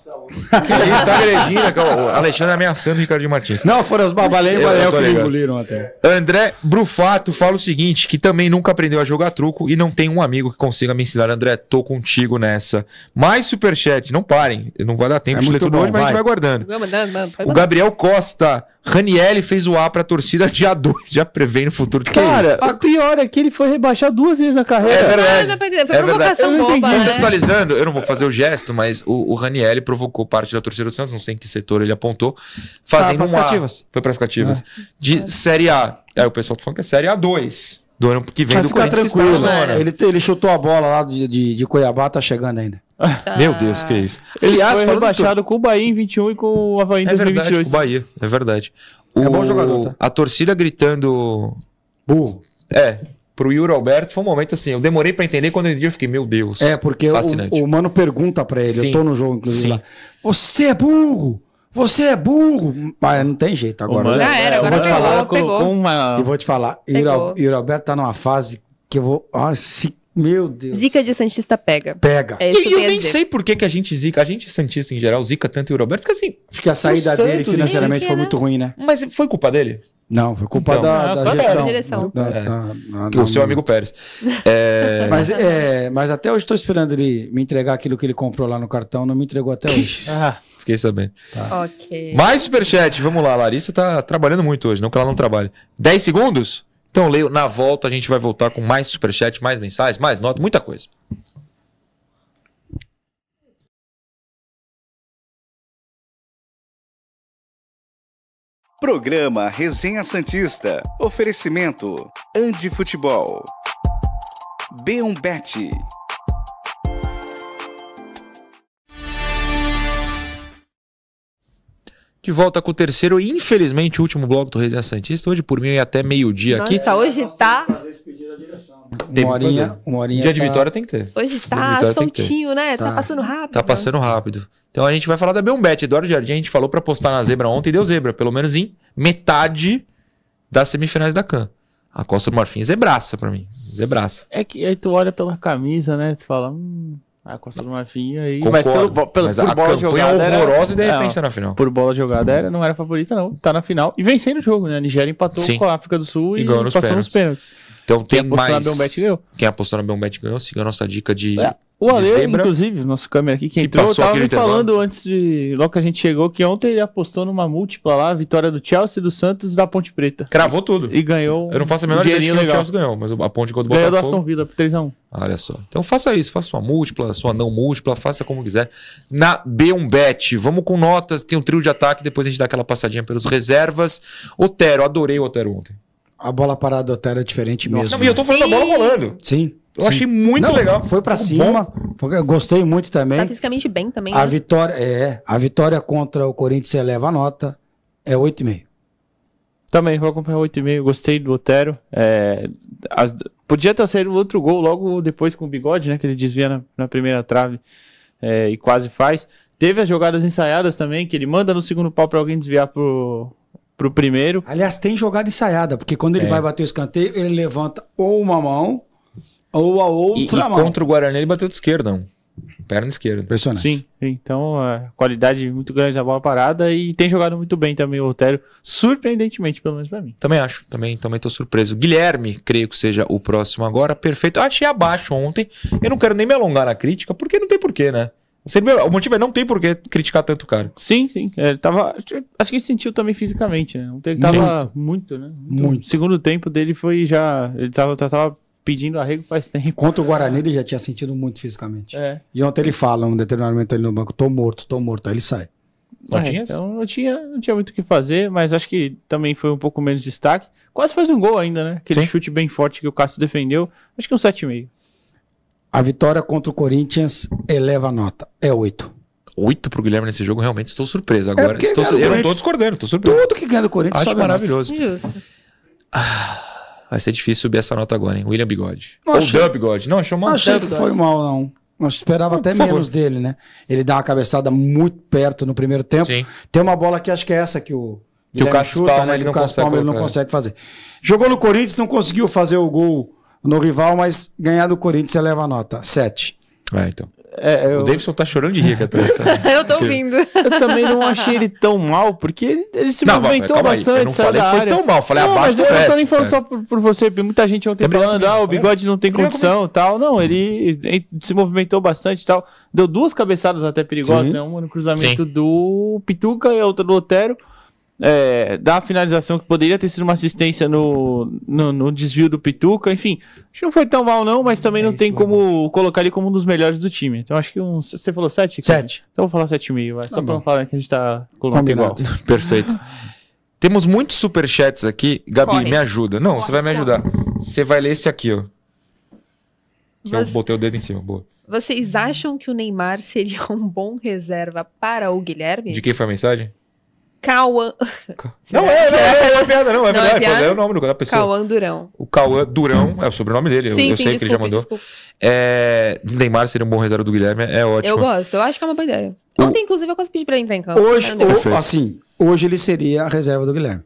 Speaker 4: Que isso, tá agredindo, o Alexandre ameaçando o Ricardinho Martins.
Speaker 3: Não, foram as babaleias e
Speaker 4: Eu-
Speaker 3: o
Speaker 4: eu
Speaker 3: que engoliram ontem.
Speaker 4: André Brufato fala o seguinte: que também nunca aprendeu a jogar truco e não tem um amigo que consiga me ensinar. André, tô contigo nessa. Mais superchat, não parem. Não vai dar tempo
Speaker 3: É
Speaker 4: de ler tudo
Speaker 3: bom,
Speaker 4: hoje, mas a gente
Speaker 3: vai.
Speaker 4: vai guardando.
Speaker 5: Vai mandando, manda, pode
Speaker 4: O. Gabriel Costa, Ranielli fez o A pra torcida dia 2, já prevê no futuro. Que
Speaker 6: Cara,
Speaker 4: é
Speaker 6: o pior é que ele foi rebaixado duas vezes na carreira.
Speaker 4: É verdade.
Speaker 5: Ah, Foi
Speaker 4: É verdade.
Speaker 5: provocação
Speaker 6: Eu não
Speaker 5: boba,
Speaker 6: entendi.
Speaker 5: né?
Speaker 4: Contextualizando, eu não vou fazer o gesto, mas o, o Ranielli provocou parte da torcida do Santos, não sei em que setor ele apontou, fazendo
Speaker 3: pras
Speaker 4: um A.
Speaker 3: cativas.
Speaker 4: Foi para as cativas. De Série A. Aí o pessoal tá falando que é Série A2. Do ano que vem
Speaker 3: Vai
Speaker 4: do Corinthians que está
Speaker 3: tranquilo.
Speaker 4: na zona.
Speaker 3: Ele, ele chutou a bola lá de, de, de Cuiabá, tá chegando ainda.
Speaker 4: Meu Deus, que isso.
Speaker 6: Ele
Speaker 4: Aliás,
Speaker 6: foi rebaixado com o Bahia em 21 e com o Havaí em
Speaker 4: É verdade,
Speaker 6: 2022.
Speaker 4: com o Bahia. É verdade.
Speaker 3: É
Speaker 4: O-
Speaker 3: bom jogador, tá?
Speaker 4: A torcida gritando.
Speaker 3: Burro.
Speaker 4: É, pro Yuri Alberto foi um momento assim. Eu demorei pra entender quando eu entendi, eu fiquei, meu Deus.
Speaker 3: É, porque
Speaker 4: Fascinante.
Speaker 3: o, o mano pergunta pra ele,
Speaker 4: Sim.
Speaker 3: eu tô no jogo, inclusive,
Speaker 4: Sim.
Speaker 3: lá. Você é burro! Você é burro! Mas não tem jeito agora.
Speaker 6: Mano-?
Speaker 5: Já era,
Speaker 6: eu
Speaker 5: agora
Speaker 6: vou te
Speaker 5: pegou,
Speaker 6: falar,
Speaker 5: pegou.
Speaker 6: colocou uma...
Speaker 3: E vou te falar, Yuri Alberto tá numa fase que eu vou. Ah, se, meu Deus.
Speaker 5: Zica de Santista pega.
Speaker 3: Pega.
Speaker 5: É isso
Speaker 4: E eu,
Speaker 5: eu a
Speaker 4: nem
Speaker 5: dizer.
Speaker 4: sei por que, que a gente zica, a gente Santista em geral, zica tanto o Yuri Alberto, porque assim,
Speaker 3: Acho que a saída
Speaker 4: O
Speaker 3: dele
Speaker 4: Santos,
Speaker 3: financeiramente foi muito ruim, né?
Speaker 4: mas foi culpa dele?
Speaker 3: Não, foi culpa
Speaker 4: Então.
Speaker 3: da, da
Speaker 6: culpa
Speaker 3: gestão.
Speaker 5: da direção.
Speaker 3: Da-
Speaker 4: É.
Speaker 3: da- da-
Speaker 4: o
Speaker 3: da-
Speaker 4: seu amigo Pérez. É...
Speaker 3: Mas, é, mas até hoje tô esperando ele me entregar aquilo que ele comprou lá no cartão, não me entregou até hoje.
Speaker 6: Ah,
Speaker 4: Fiquei sabendo.
Speaker 5: Ok.
Speaker 4: Mais superchat, vamos lá. Larissa tá trabalhando muito hoje, não que ela não trabalhe. 10 segundos? Então, leio. Na volta, a gente vai voltar com mais superchat, mais mensagens, mais nota, muita coisa.
Speaker 10: Programa Resenha Santista. Oferecimento: Andi Futebol. B1Bet.
Speaker 4: De volta com o terceiro e, infelizmente, último bloco do Resenha Santista. Hoje, por mim, eu ia até meio-dia aqui.
Speaker 5: Nossa, hoje tá,
Speaker 4: Tem
Speaker 3: Uma horinha, uma horinha
Speaker 4: Dia de
Speaker 3: tá-
Speaker 4: vitória tem que ter.
Speaker 5: hoje
Speaker 4: de
Speaker 5: tá soltinho, né? Tá.
Speaker 3: Tá.
Speaker 5: passando rápido.
Speaker 4: Tá passando rápido. Então a gente vai falar da Belmbet. Eduardo Jardim, a gente falou pra postar na zebra ontem e deu zebra, pelo menos em metade das semifinais da CAN. A Costa do Marfim zebraça pra mim. Zebraça.
Speaker 6: é que aí tu olha pela camisa, né? Tu fala, hum, A Costa do Marfim aí. Mas pelo, pelo,
Speaker 4: mas
Speaker 6: por
Speaker 4: a
Speaker 6: bola
Speaker 4: campanha
Speaker 6: jogada. era-
Speaker 4: horrorosa e de repente
Speaker 6: ó,
Speaker 4: tá na final.
Speaker 6: Por bola jogada era, não era favorita, não. Tá na final. E vencendo o jogo, né? A Nigéria empatou
Speaker 4: Sim.
Speaker 6: com a África do Sul
Speaker 4: E
Speaker 6: e,
Speaker 4: ganhou nos
Speaker 6: passou nos
Speaker 4: pênaltis.
Speaker 6: pênaltis.
Speaker 4: Então tem
Speaker 6: Quem
Speaker 4: mais. Quem apostou na Belbet ganhou. Siga a nossa dica de,
Speaker 6: É, O Ale,
Speaker 4: zebra.
Speaker 6: inclusive, nosso câmera aqui, que
Speaker 4: Que
Speaker 6: entrou,
Speaker 4: passou
Speaker 6: tava me
Speaker 4: intervalo.
Speaker 6: falando antes de. Logo que a gente chegou, que ontem ele apostou numa múltipla lá, a vitória do Chelsea, do Santos e da Ponte Preta.
Speaker 4: Cravou tudo.
Speaker 6: E ganhou.
Speaker 4: Eu não faço a
Speaker 6: um
Speaker 4: menor ideia de quem o. Chelsea ganhou, mas a ponte gol do
Speaker 6: Ganhou do
Speaker 4: Botafogo.
Speaker 6: Aston Villa por 3x1.
Speaker 4: Olha só. Então faça isso, faça sua múltipla, sua não múltipla, faça como quiser. Na B1Bet, vamos com notas, tem um trio de ataque, depois a gente dá aquela passadinha pelos reservas. Otero, adorei o Otero ontem.
Speaker 3: A bola parada do Otero é diferente mesmo.
Speaker 4: Não, e eu tô falando da bola rolando.
Speaker 3: Sim.
Speaker 4: Eu
Speaker 3: sim.
Speaker 4: achei muito
Speaker 3: Não,
Speaker 4: legal.
Speaker 3: Foi pra
Speaker 4: Muito
Speaker 3: cima. Eu Gostei muito
Speaker 5: Tá
Speaker 3: também.
Speaker 5: fisicamente bem também,
Speaker 3: A
Speaker 5: né?
Speaker 3: vitória, é, a vitória contra o Corinthians eleva a nota, é 8,5.
Speaker 6: Também, vou acompanhar 8,5. Gostei do Otero. É, as- podia ter saído outro gol logo depois com o bigode, né? Que ele desvia na, na primeira trave é, e quase faz. Teve as jogadas ensaiadas também, que ele manda no segundo pau pra alguém desviar pro, pro primeiro.
Speaker 3: Aliás, tem jogada ensaiada, porque quando ele
Speaker 4: É.
Speaker 3: vai bater o escanteio, ele levanta ou uma mão ou a
Speaker 4: E,
Speaker 3: outra
Speaker 4: e
Speaker 3: mão.
Speaker 4: contra o Guarani ele bateu de esquerda, não. Perna esquerda.
Speaker 3: Impressionante.
Speaker 6: Sim, então é, qualidade muito grande da bola parada e tem jogado muito bem também o Otero, surpreendentemente, pelo menos pra mim.
Speaker 4: Também acho, também, também tô surpreso. Guilherme, creio que seja o próximo agora. Perfeito. Eu achei abaixo ontem. Eu não quero nem me alongar na crítica, porque não tem porquê, né? O motivo é não tem porquê criticar tanto o cara.
Speaker 6: Sim, sim. é, Ele tava. Acho que ele sentiu também fisicamente, né? Ele tava muito, né?
Speaker 3: Muito.
Speaker 6: O segundo tempo dele foi já. Ele tava, tava pedindo arrego faz tempo.
Speaker 3: Contra o Guarani, ele já tinha sentido muito fisicamente.
Speaker 6: É.
Speaker 3: E ontem ele fala, um determinado momento ali no banco, tô morto, tô morto. Aí ele sai.
Speaker 4: Não
Speaker 6: É,
Speaker 4: tinha?
Speaker 6: Então não tinha, não tinha muito o que fazer, mas acho que também foi um pouco menos destaque. Quase fez um gol ainda, né? Aquele
Speaker 4: Sim.
Speaker 6: chute bem forte que o Cássio defendeu. Acho que um 7,5.
Speaker 3: A vitória contra o Corinthians eleva a nota, é 8.
Speaker 4: Oito pro Guilherme nesse jogo, realmente estou surpreso. Agora,
Speaker 3: porque
Speaker 4: estou, eu não tô
Speaker 3: Corinthians.
Speaker 4: discordando, tô surpreso.
Speaker 3: Tudo que ganha do Corinthians
Speaker 4: Acho maravilhoso.
Speaker 5: Justo.
Speaker 4: Vai ser difícil subir essa nota agora, hein? William Bigode.
Speaker 3: Não
Speaker 4: Ou
Speaker 3: achei-
Speaker 4: Dan Bigode. Não, achou
Speaker 3: Não
Speaker 4: mal.
Speaker 3: achei que foi mal, não. Eu esperava até
Speaker 4: por favor.
Speaker 3: menos dele, né? Ele dá uma cabeçada muito perto no primeiro tempo.
Speaker 4: Sim.
Speaker 3: Tem uma bola que acho que é essa que o
Speaker 4: Que o Cássio Palma, ele
Speaker 3: que
Speaker 4: não
Speaker 3: o Cássio
Speaker 4: consegue
Speaker 3: Palma ele não
Speaker 4: colocar.
Speaker 3: consegue fazer. Jogou no Corinthians, não conseguiu fazer o gol no rival, mas ganhar do Corinthians eleva a nota. 7.
Speaker 4: É, então.
Speaker 6: É, eu,
Speaker 4: O Davidson tá chorando de rir aqui atrás. tá?
Speaker 5: Eu tô ouvindo.
Speaker 6: eu também não achei ele tão mal, porque ele, ele se
Speaker 4: Não,
Speaker 6: movimentou
Speaker 4: calma aí,
Speaker 6: bastante.
Speaker 4: eu não falei que foi tão mal, falei
Speaker 6: não,
Speaker 4: abaixo
Speaker 6: mas
Speaker 4: do
Speaker 6: eu não tô
Speaker 4: resto,
Speaker 6: nem falando
Speaker 4: é.
Speaker 6: só por, por você, muita gente ontem
Speaker 4: brigar
Speaker 6: falando, ah, o
Speaker 4: Vai.
Speaker 6: bigode não tem condição e tal. Não, ele, ele se movimentou bastante e tal. Deu duas cabeçadas até perigosas, né? Uma no cruzamento
Speaker 4: Sim.
Speaker 6: do Pituca e a outra do Otero. É, da finalização que poderia ter sido uma assistência no, no, no desvio do Pituca, enfim, acho que não foi tão mal não, mas também não tem como colocar ele como um dos melhores do time. Então acho que um, você falou 7?
Speaker 3: 7.
Speaker 6: Então eu vou falar 7,5, vai. Só pra não falar que a gente tá colocando igual.
Speaker 4: Perfeito. Temos muitos superchats aqui. Gabi,
Speaker 5: Corre.
Speaker 4: me ajuda. Não, você vai me ajudar. Você vai ler esse aqui, ó. Que eu
Speaker 5: Você-
Speaker 4: botei o dedo em cima. Boa.
Speaker 5: Vocês acham que o Neymar seria um bom reserva para o Guilherme?
Speaker 4: De quem foi a mensagem?
Speaker 5: Cauã.
Speaker 4: Não, é, não, é, não é piada, não. É
Speaker 5: Não é
Speaker 4: verdade.
Speaker 5: piada?
Speaker 4: É o nome da pessoa.
Speaker 5: Cauã Durão.
Speaker 4: O Cauã Durão, é o sobrenome dele. eu-
Speaker 5: sim,
Speaker 4: eu
Speaker 5: sim,
Speaker 4: sei que ele já mandou. É, Neymar seria um bom reserva do Guilherme, é ótimo.
Speaker 5: Eu gosto, eu acho que é uma boa ideia.
Speaker 4: O-
Speaker 5: Ontem, inclusive, eu quase pedi pra ele entrar em campo.
Speaker 3: Hoje, ou- assim, hoje ele seria a reserva do Guilherme.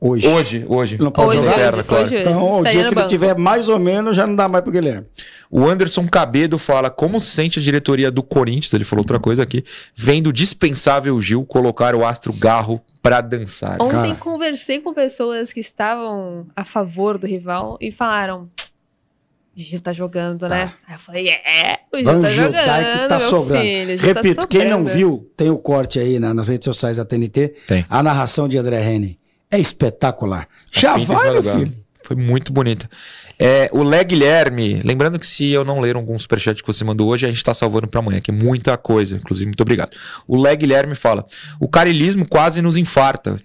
Speaker 3: Hoje.
Speaker 4: Hoje, hoje.
Speaker 3: Não pode
Speaker 5: Hoje,
Speaker 3: jogar.
Speaker 5: hoje,
Speaker 4: Eterna, claro.
Speaker 5: hoje,
Speaker 3: Então, o dia que ele
Speaker 5: banco.
Speaker 3: tiver mais ou menos, já não dá mais pro Guilherme.
Speaker 4: O Anderson Cabedo fala como se sente a diretoria do Corinthians, ele falou outra coisa aqui, vendo o dispensável Gil colocar o astro Garro pra dançar.
Speaker 5: Ontem
Speaker 3: Cara.
Speaker 5: conversei com pessoas que estavam a favor do rival e falaram: o Gil tá jogando, né? Aí eu falei: é, o Gil tá
Speaker 3: Vamos
Speaker 5: jogando.
Speaker 3: juntar que tá
Speaker 5: meu
Speaker 3: sobrando.
Speaker 5: filho, o Gil tá
Speaker 3: Repito, quem não
Speaker 5: sobrando."
Speaker 3: viu, tem o corte aí na- nas redes sociais da TNT.
Speaker 4: Tem.
Speaker 3: A narração de André Rene. É espetacular. Já
Speaker 4: em
Speaker 3: vai,
Speaker 4: cima
Speaker 3: meu filho.
Speaker 4: Foi muito bonita. É, o Lé Guilherme, lembrando que se eu não ler algum superchat que você mandou hoje, a gente tá salvando pra amanhã, que é muita coisa. Inclusive, muito obrigado. O Lé Guilherme fala: o carilismo quase nos infarta.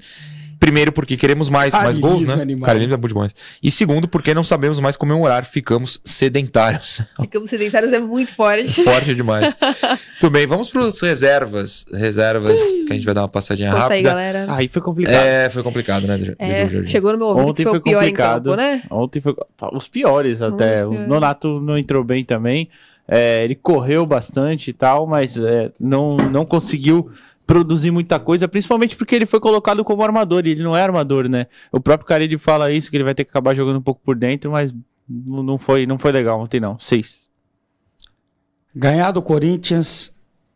Speaker 4: Primeiro, porque queremos mais, mais gols, né?
Speaker 3: animal.
Speaker 4: Carilismo é bom demais. E segundo, porque não sabemos mais comemorar, ficamos sedentários.
Speaker 5: Ficamos sedentários é muito forte.
Speaker 4: Forte demais. Tudo bem, vamos para as reservas. Reservas, que a gente vai dar uma passadinha
Speaker 5: aí,
Speaker 4: rápida.
Speaker 5: galera.
Speaker 6: Aí foi complicado.
Speaker 4: É, foi complicado, né, Edu
Speaker 5: É,
Speaker 4: Jorginho?
Speaker 5: chegou no meu ouvido
Speaker 6: Ontem
Speaker 5: que foi,
Speaker 6: foi
Speaker 5: o pior
Speaker 6: complicado.
Speaker 5: em campo, né?
Speaker 6: Ontem foi os piores até.
Speaker 5: Os
Speaker 6: O
Speaker 5: piores.
Speaker 6: Nonato não entrou bem também. É, ele correu bastante e tal, mas é, não, não conseguiu produzir muita coisa, principalmente porque ele foi colocado como armador e ele não é armador, né? O próprio Carilli fala isso, que ele vai ter que acabar jogando um pouco por dentro, mas não foi, não foi legal ontem não. Seis.
Speaker 3: Ganhar do Corinthians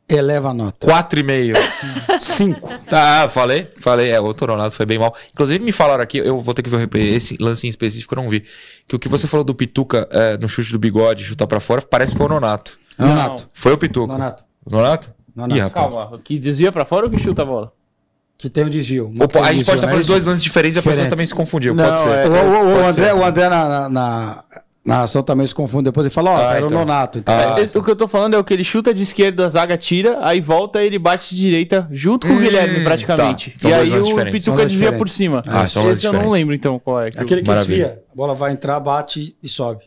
Speaker 3: eleva a nota.
Speaker 4: 4,5.
Speaker 3: 5.
Speaker 4: Tá, falei, falei. É, o outro Ronaldo foi bem mal. Inclusive, me falaram aqui, eu vou ter que ver o replay, esse lance em específico eu não vi. Que o que você falou do Pituca é, no chute do bigode, chutar pra fora, parece que foi o Nonato.
Speaker 3: Nonato.
Speaker 4: Foi o Pituca.
Speaker 3: Nonato.
Speaker 4: Nonato?
Speaker 3: Nonato.
Speaker 4: Ih, rapaz.
Speaker 6: Calma, que desvia pra fora ou que chuta a bola?
Speaker 3: Que tem o desvio.
Speaker 4: Ou a gente pode estar
Speaker 3: é
Speaker 4: falando de dois lances diferentes e a pessoa também se confundiu.
Speaker 6: Não,
Speaker 4: pode ser.
Speaker 6: é-
Speaker 3: O, o- o
Speaker 4: Pode
Speaker 3: André,
Speaker 4: ser.
Speaker 3: o André na, na, na narração também se confunde. Depois ele fala, ó,
Speaker 4: Ah,
Speaker 3: era
Speaker 4: então.
Speaker 3: o Nonato. Então.
Speaker 4: Ah,
Speaker 6: Esse- o que eu tô falando é o que ele chuta de esquerda, a zaga tira, aí volta ele bate de direita junto com o
Speaker 4: Hum,
Speaker 6: Guilherme praticamente.
Speaker 4: tá. São
Speaker 6: E aí o
Speaker 4: diferentes.
Speaker 6: Pituca desvia por cima.
Speaker 4: Ah,
Speaker 6: Esse eu não lembro então qual é.
Speaker 3: Aquele que desvia, a bola vai entrar, bate e sobe.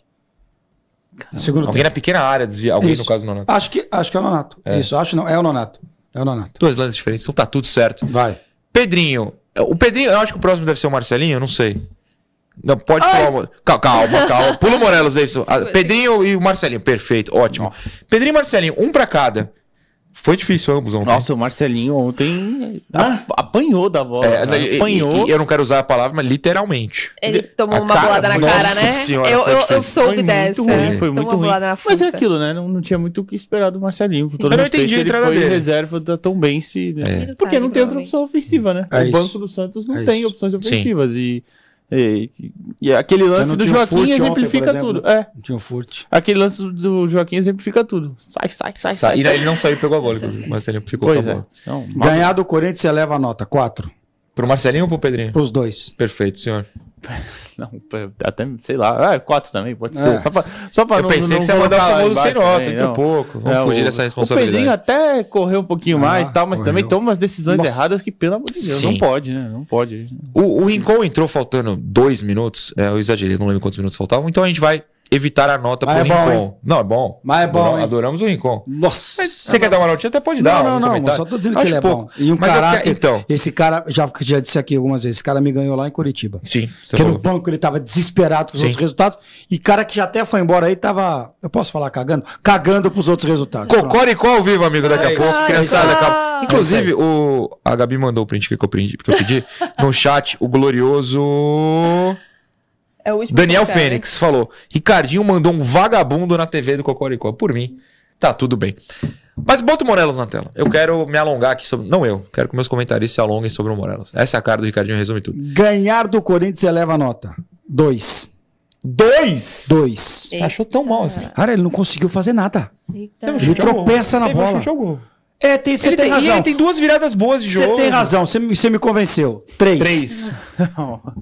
Speaker 3: Segundo
Speaker 4: Alguém na
Speaker 3: tempo.
Speaker 4: pequena área desvia. Alguém
Speaker 3: Isso.
Speaker 4: no caso do Nonato.
Speaker 3: Acho que, acho que é o Nonato. Isso, acho não. É o Nonato. É o Nonato.
Speaker 4: Dois lances diferentes, então tá tudo certo.
Speaker 3: Vai.
Speaker 4: Pedrinho. O Pedrinho, eu acho que o próximo deve ser o Marcelinho, eu não sei. Não, pode pular o... Mo- Cal- Calma, calma. Pula o Morelos, Davidson. Ah, Pedrinho e o Marcelinho, perfeito, ótimo. Pedrinho e Marcelinho, um pra cada. Foi difícil ambos ontem.
Speaker 6: Nossa, o Marcelinho ontem ap- apanhou da bola.
Speaker 4: É, e-
Speaker 6: apanhou.
Speaker 4: e- e eu não quero usar a palavra, mas literalmente.
Speaker 5: Ele tomou
Speaker 4: A
Speaker 5: uma
Speaker 4: cara-
Speaker 5: bolada na
Speaker 4: Nossa
Speaker 5: cara, né?
Speaker 4: senhora,
Speaker 5: eu, eu, eu soube
Speaker 6: Foi
Speaker 5: dessa.
Speaker 6: muito ruim, foi muito ruim. Mas é aquilo, né? Não, não tinha muito o que esperar do Marcelinho. Com todo
Speaker 4: Eu não
Speaker 6: respeito,
Speaker 4: entendi a
Speaker 6: ele
Speaker 4: entrada
Speaker 6: foi
Speaker 4: dele.
Speaker 6: reserva da Tom Bense, né?
Speaker 5: É.
Speaker 6: Porque não tem outra opção ofensiva, né?
Speaker 3: É
Speaker 6: o banco do Santos não
Speaker 3: É
Speaker 6: tem opções ofensivas. E, e, e aquele
Speaker 3: Você
Speaker 6: lance do Joaquim
Speaker 3: ontem,
Speaker 6: exemplifica
Speaker 3: exemplo?
Speaker 6: tudo. É.
Speaker 3: Não tinha um.
Speaker 6: Aquele lance do Joaquim exemplifica tudo. Sai, sai, sai,
Speaker 4: Sa-
Speaker 6: sai.
Speaker 4: E ele não saiu e pegou a bola. O Marcelinho ficou
Speaker 6: Pois
Speaker 4: com a
Speaker 6: é.
Speaker 4: bola.
Speaker 6: Não, mal-
Speaker 3: Ganhar do Corinthians eleva a nota. 4.
Speaker 4: Pro Marcelinho ou pro Pedrinho?
Speaker 3: Pros dois.
Speaker 4: Perfeito, senhor.
Speaker 6: Não, até, sei lá, é, quatro também, pode ser.
Speaker 3: É.
Speaker 6: Só pra, só pra
Speaker 4: Eu
Speaker 6: não,
Speaker 4: pensei
Speaker 6: não
Speaker 4: que você ia mandar o famoso sem nota,
Speaker 6: também, não.
Speaker 4: pouco. Vamos
Speaker 6: É,
Speaker 4: fugir
Speaker 6: o-
Speaker 4: dessa
Speaker 6: O
Speaker 4: responsabilidade.
Speaker 6: Pedrinho até correu um pouquinho
Speaker 3: Ah,
Speaker 6: mais e tal, mas
Speaker 3: correu.
Speaker 6: também toma umas decisões
Speaker 3: Nossa.
Speaker 6: erradas que, pelo amor de Deus,
Speaker 4: Sim.
Speaker 6: não pode, né? Não pode.
Speaker 4: O, o Rincon entrou faltando dois minutos. É, eu exagerei, não lembro quantos minutos faltavam. Então a gente vai evitar a nota
Speaker 3: Mas
Speaker 4: pro
Speaker 3: é bom,
Speaker 4: Rincon. não, é bom.
Speaker 3: Mas é bom,
Speaker 4: Adoramos,
Speaker 3: hein?
Speaker 4: adoramos o Rincon.
Speaker 3: Nossa.
Speaker 4: Mas você quer dar uma notinha? Até pode dar.
Speaker 3: Não,
Speaker 4: um
Speaker 3: não, não.
Speaker 4: comentário.
Speaker 3: Só tô dizendo que
Speaker 4: Acho
Speaker 3: ele é
Speaker 4: pouco.
Speaker 3: bom. E um
Speaker 4: Mas eu
Speaker 3: caráter.
Speaker 4: quero- Então,
Speaker 3: Esse cara, já, já disse aqui algumas vezes, esse cara me ganhou lá em Curitiba.
Speaker 4: sim, você
Speaker 3: Porque no
Speaker 4: falou.
Speaker 3: banco ele tava desesperado com os
Speaker 4: Sim.
Speaker 3: outros resultados. E cara que já até foi embora aí tava. Eu posso falar cagando? Cagando pros outros resultados. Pronto.
Speaker 4: Cocoricó ao vivo, amigo, daqui
Speaker 3: É
Speaker 4: a
Speaker 3: isso.
Speaker 4: pouco. Criançada,
Speaker 5: ah.
Speaker 4: calma. Inclusive, o, a Gabi mandou o print que eu pedi, que eu pedi no chat. O glorioso
Speaker 5: É o último
Speaker 4: Daniel
Speaker 5: comentário.
Speaker 4: Fênix falou: Ricardinho mandou um vagabundo na TV do Cocoricó. Por mim, tá tudo bem. Mas bota o Morelos na tela. Eu quero me alongar aqui sobre. Não eu, quero que meus comentaristas se alonguem sobre o Morelos. Essa é a cara do Ricardinho, resume tudo.
Speaker 3: Ganhar do Corinthians eleva a nota. Dois.
Speaker 4: Dois!
Speaker 3: Dois.
Speaker 4: Você achou tão mal assim?
Speaker 3: Cara, ele não conseguiu fazer nada.
Speaker 5: Eita.
Speaker 3: Ele tropeça na
Speaker 4: Teve um
Speaker 3: É, tem, você
Speaker 4: Ele
Speaker 3: tem,
Speaker 4: tem, e
Speaker 3: razão.
Speaker 4: ele tem duas viradas boas de
Speaker 3: Você
Speaker 4: jogo.
Speaker 3: tem razão, você me, você me convenceu. Três.
Speaker 4: Três.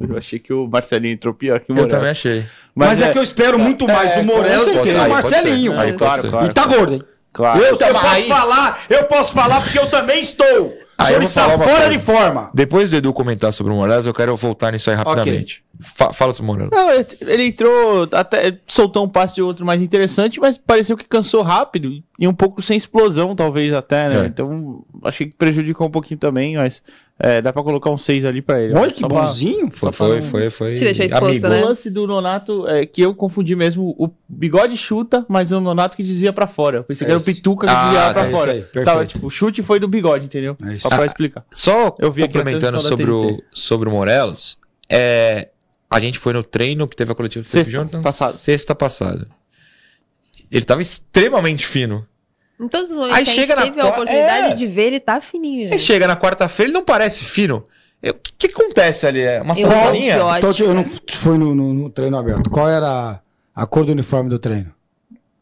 Speaker 6: Eu achei que o Marcelinho entrou pior que o
Speaker 4: Eu
Speaker 6: Morelos.
Speaker 4: também achei.
Speaker 3: Mas, é, que eu espero muito mais
Speaker 6: é,
Speaker 3: do Morelos
Speaker 6: com
Speaker 3: do que do. Marcelinho.
Speaker 4: Aí
Speaker 6: claro, claro.
Speaker 3: E tá gordo, hein?
Speaker 6: Claro.
Speaker 3: Eu, eu posso
Speaker 4: aí-
Speaker 3: falar, eu posso falar porque eu também estou. O senhor
Speaker 4: eu
Speaker 3: está fora
Speaker 4: coisa.
Speaker 3: de forma.
Speaker 4: Depois do Edu comentar sobre o Morelos, eu quero voltar nisso aí rapidamente. Fa- fala sobre o Morelos.
Speaker 6: Não, ele- ele entrou, até soltou um passe e outro mais interessante, mas pareceu que cansou rápido e um pouco sem explosão, talvez até, né?
Speaker 4: É.
Speaker 6: Então, achei que prejudicou um pouquinho também, mas é, dá pra colocar um 6 ali pra ele.
Speaker 3: Olha que
Speaker 6: Só pra-
Speaker 3: bonzinho.
Speaker 4: Foi, foi, foi, foi.
Speaker 5: Te deixou exposto, né?
Speaker 6: O lance do Nonato é que eu confundi mesmo. O bigode chuta, mas o Nonato que desvia pra fora. Eu pensei
Speaker 3: É
Speaker 6: que era o. Pituca que
Speaker 4: Ah,
Speaker 6: desviava pra
Speaker 3: é
Speaker 6: fora.
Speaker 3: aí, perfeito.
Speaker 6: Tava, tipo, o chute foi do bigode, entendeu?
Speaker 3: É isso.
Speaker 6: Só pra explicar.
Speaker 4: Só
Speaker 6: Eu vi
Speaker 4: complementando sobre o, sobre o Morelos, é, a gente foi no treino que teve a coletiva do Felipe
Speaker 6: Sexta
Speaker 4: Jonathan
Speaker 6: passada.
Speaker 4: sexta passada. Ele tava extremamente fino.
Speaker 5: Em todos os momentos
Speaker 4: Aí
Speaker 5: que a
Speaker 4: chega
Speaker 5: gente
Speaker 4: na
Speaker 5: teve a
Speaker 4: qua-
Speaker 5: oportunidade
Speaker 4: é.
Speaker 5: de ver, ele tá fininho.
Speaker 4: Aí
Speaker 5: gente.
Speaker 4: chega na quarta-feira, ele não parece fino. O que, que acontece ali? É uma
Speaker 5: acho
Speaker 3: Então, eu não fui no, no- no treino aberto. Qual era a, a cor do uniforme do treino?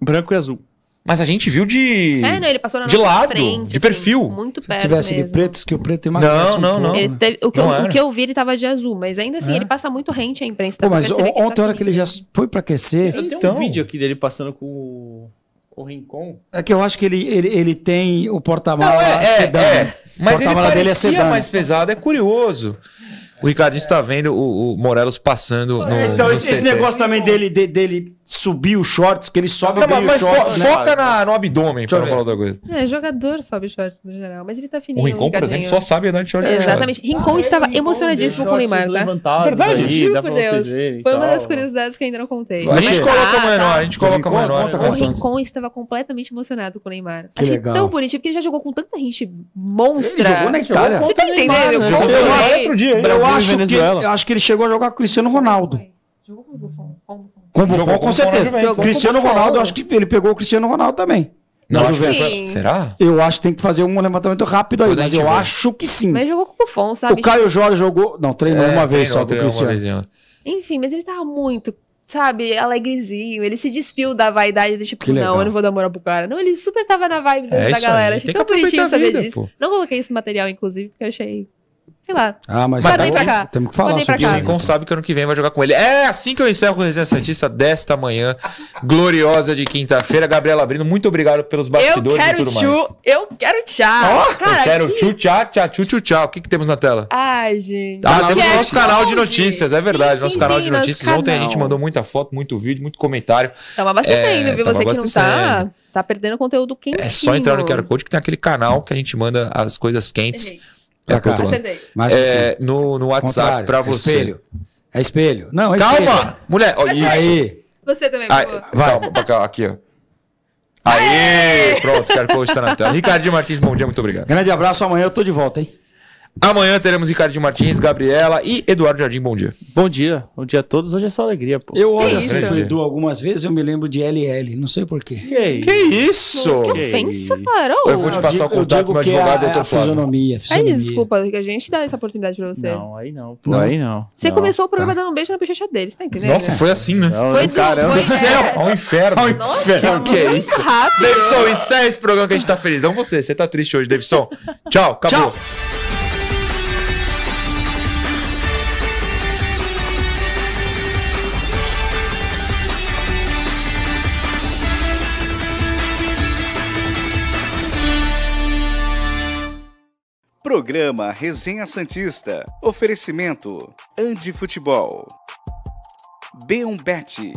Speaker 6: Branco e azul.
Speaker 4: Mas a gente viu de.
Speaker 5: É, não, ele passou na
Speaker 4: De
Speaker 5: nossa
Speaker 4: lado,
Speaker 5: frente,
Speaker 4: de
Speaker 5: assim,
Speaker 4: perfil.
Speaker 5: muito
Speaker 3: Se
Speaker 5: perto
Speaker 3: tivesse
Speaker 5: mesmo.
Speaker 3: de pretos, que o preto tem
Speaker 4: Não,
Speaker 3: emagrece um
Speaker 4: não,
Speaker 3: pouco,
Speaker 4: não.
Speaker 3: Né?
Speaker 5: teve- o, que eu,
Speaker 4: Não
Speaker 5: o
Speaker 4: era.
Speaker 5: que eu vi, ele tava de azul, mas ainda assim,
Speaker 3: É?
Speaker 5: ele passa muito rente à imprensa.
Speaker 3: Pô,
Speaker 5: pra
Speaker 3: mas
Speaker 5: tá
Speaker 3: ontem, a hora que ele já foi pra aquecer,
Speaker 6: Eu tenho
Speaker 4: Então.
Speaker 6: um vídeo aqui dele passando com o, o Rincon.
Speaker 3: é que eu acho que ele, ele, ele tem o
Speaker 4: Não,
Speaker 3: porta-mala
Speaker 4: é, é,
Speaker 3: sedã.
Speaker 4: é.
Speaker 3: né?
Speaker 4: Mas ele
Speaker 3: porta-mala dele é
Speaker 4: parecia
Speaker 3: sedã.
Speaker 4: mais pesado, é curioso. O Ricardinho está vendo o, o Morelos passando no.
Speaker 3: Então,
Speaker 4: no
Speaker 3: esse, esse negócio também dele, de- dele subir os shorts, que ele sobe
Speaker 4: Não,
Speaker 3: bem
Speaker 4: mas, mas
Speaker 3: os
Speaker 4: fo-
Speaker 3: shorts, né?
Speaker 4: foca na- no abdômen, pra
Speaker 3: eu
Speaker 4: não falar outra coisa.
Speaker 5: É, jogador sobe short no geral, mas ele tá fininho.
Speaker 4: O Rincon, por exemplo, só sabe andar de short. de
Speaker 5: Exatamente. Rincon estava
Speaker 6: Rincon
Speaker 5: emocionadíssimo com o Neymar,
Speaker 6: shorts
Speaker 5: tá?
Speaker 4: Verdade?
Speaker 6: aí,
Speaker 5: Juro
Speaker 6: dá
Speaker 5: por
Speaker 6: pra
Speaker 5: Deus. Foi uma das curiosidades que ainda não contei.
Speaker 4: A gente
Speaker 3: Ah,
Speaker 4: coloca
Speaker 5: tá.
Speaker 4: menor, a gente coloca
Speaker 3: Rincon,
Speaker 4: menor. né?
Speaker 5: O. Rincon estava completamente emocionado com o Neymar.
Speaker 3: Que
Speaker 5: Achei
Speaker 3: legal.
Speaker 5: tão bonitinho, porque ele já jogou com tanta gente monstra.
Speaker 3: Ele jogou na Itália.
Speaker 5: Você tá entendendo?
Speaker 6: Né?
Speaker 5: Eu
Speaker 3: acho que ele chegou a jogar com o Cristiano Ronaldo.
Speaker 5: Jogou com o Buffon. Com o Buffon.
Speaker 3: Com certeza. Cristiano. Ronaldo, eu acho que ele pegou o Cristiano Ronaldo também. na
Speaker 4: Não,
Speaker 3: Juventus.
Speaker 4: Será?
Speaker 3: Eu acho que tem que fazer um levantamento rápido aí, mas eu
Speaker 4: vê.
Speaker 3: acho que sim.
Speaker 5: Mas jogou com o Buffon, sabe?
Speaker 3: O Caio Jorge jogou. Não, treinou
Speaker 4: É,
Speaker 3: uma vez
Speaker 4: treinou,
Speaker 3: só com o Cristiano.
Speaker 5: Enfim, mas ele tava muito, sabe, alegrezinho. Ele se despiu da vaidade do tipo, não, eu não vou dar moral pro cara. Não, ele super tava na vibe
Speaker 4: É
Speaker 5: da
Speaker 4: isso
Speaker 5: galera.
Speaker 4: aí,
Speaker 5: Achei
Speaker 4: tem que
Speaker 5: tão bonitinho
Speaker 4: aproveitar a
Speaker 5: saber
Speaker 4: vida,
Speaker 5: disso.
Speaker 4: pô.
Speaker 5: Não coloquei esse material, inclusive, porque eu achei. Sei lá.
Speaker 3: Ah, mas
Speaker 5: Mandei
Speaker 3: tá
Speaker 5: pra cá.
Speaker 3: Temos que falar sobre isso.
Speaker 4: O
Speaker 3: então.
Speaker 4: sabe que ano que vem vai jogar com ele. É assim que eu encerro o Resenha Santista desta manhã gloriosa de quinta-feira. Gabriela Abrindo, muito obrigado pelos bastidores e tudo mais.
Speaker 5: tchu, eu quero tchau. cara,
Speaker 4: eu quero
Speaker 5: que-
Speaker 4: tchu tchá, tchá, tchu tchu tchau. O que, que temos na tela?
Speaker 5: Ai, gente.
Speaker 4: Ah, temos o nosso canal de
Speaker 5: tchau,
Speaker 4: notícias, é verdade.
Speaker 5: Sim,
Speaker 4: Nosso
Speaker 5: sim,
Speaker 4: canal
Speaker 5: sim,
Speaker 4: de notícias. Ontem a gente
Speaker 5: canal.
Speaker 4: mandou muita foto, muito vídeo, muito comentário.
Speaker 5: Tamo abastecendo,
Speaker 4: É,
Speaker 5: viu? Você que não tá, tá perdendo conteúdo quentinho.
Speaker 4: É só entrar no QR Code que tem aquele canal que a gente manda as coisas quentes
Speaker 5: Errei.
Speaker 4: Pra
Speaker 3: Pra cá.
Speaker 5: Acertei.
Speaker 3: Mais
Speaker 4: É, no, no WhatsApp pra
Speaker 3: é
Speaker 4: você.
Speaker 3: espelho. É espelho. Não, é espelho.
Speaker 4: Calma! Mulher, ó, isso.
Speaker 3: Aí.
Speaker 5: Você também,
Speaker 4: Aí, calma, pra cá, aqui, ó. Aê! Pronto, o QR Code tá na tela. Ricardinho Martins, bom dia, muito obrigado.
Speaker 3: Grande abraço. Amanhã eu tô de volta, hein?
Speaker 4: Amanhã teremos Ricardinho Martins, Gabriela e Eduardo Jardim, bom dia.
Speaker 6: Bom dia. Bom dia a todos. Hoje é só alegria, pô.
Speaker 3: Eu olho assim pro Edu algumas vezes eu me lembro de LL. Não sei porquê.
Speaker 6: Que
Speaker 4: Que isso?
Speaker 5: Que ofensa, cara.
Speaker 4: Eu vou te passar
Speaker 3: digo-
Speaker 4: o contato
Speaker 3: digo
Speaker 4: do meu
Speaker 3: que é
Speaker 4: advogado,
Speaker 3: é
Speaker 4: doutor Flávio.
Speaker 3: fisionomia.
Speaker 5: Ai,
Speaker 3: fisionomia.
Speaker 5: desculpa, que a gente dá essa oportunidade pra você.
Speaker 6: Não, aí não. Pô,
Speaker 3: Não?
Speaker 6: aí não.
Speaker 5: Você
Speaker 6: Não.
Speaker 5: começou o programa dando um beijo na bochecha deles, tá entendendo?
Speaker 4: Nossa, foi assim, né?
Speaker 6: Não,
Speaker 5: Foi
Speaker 6: não,
Speaker 5: do-
Speaker 6: caramba.
Speaker 5: foi-
Speaker 4: Céu,
Speaker 5: é.
Speaker 4: ao inferno.
Speaker 5: Nossa,
Speaker 4: que é isso?
Speaker 5: rápido.
Speaker 4: Davidson, encerra esse programa que a gente tá feliz. Não você, você tá triste hoje, Davidson. Tchau, acabou.
Speaker 3: Tchau.
Speaker 10: Programa Resenha Santista. Oferecimento Andi Futebol. B1Bet.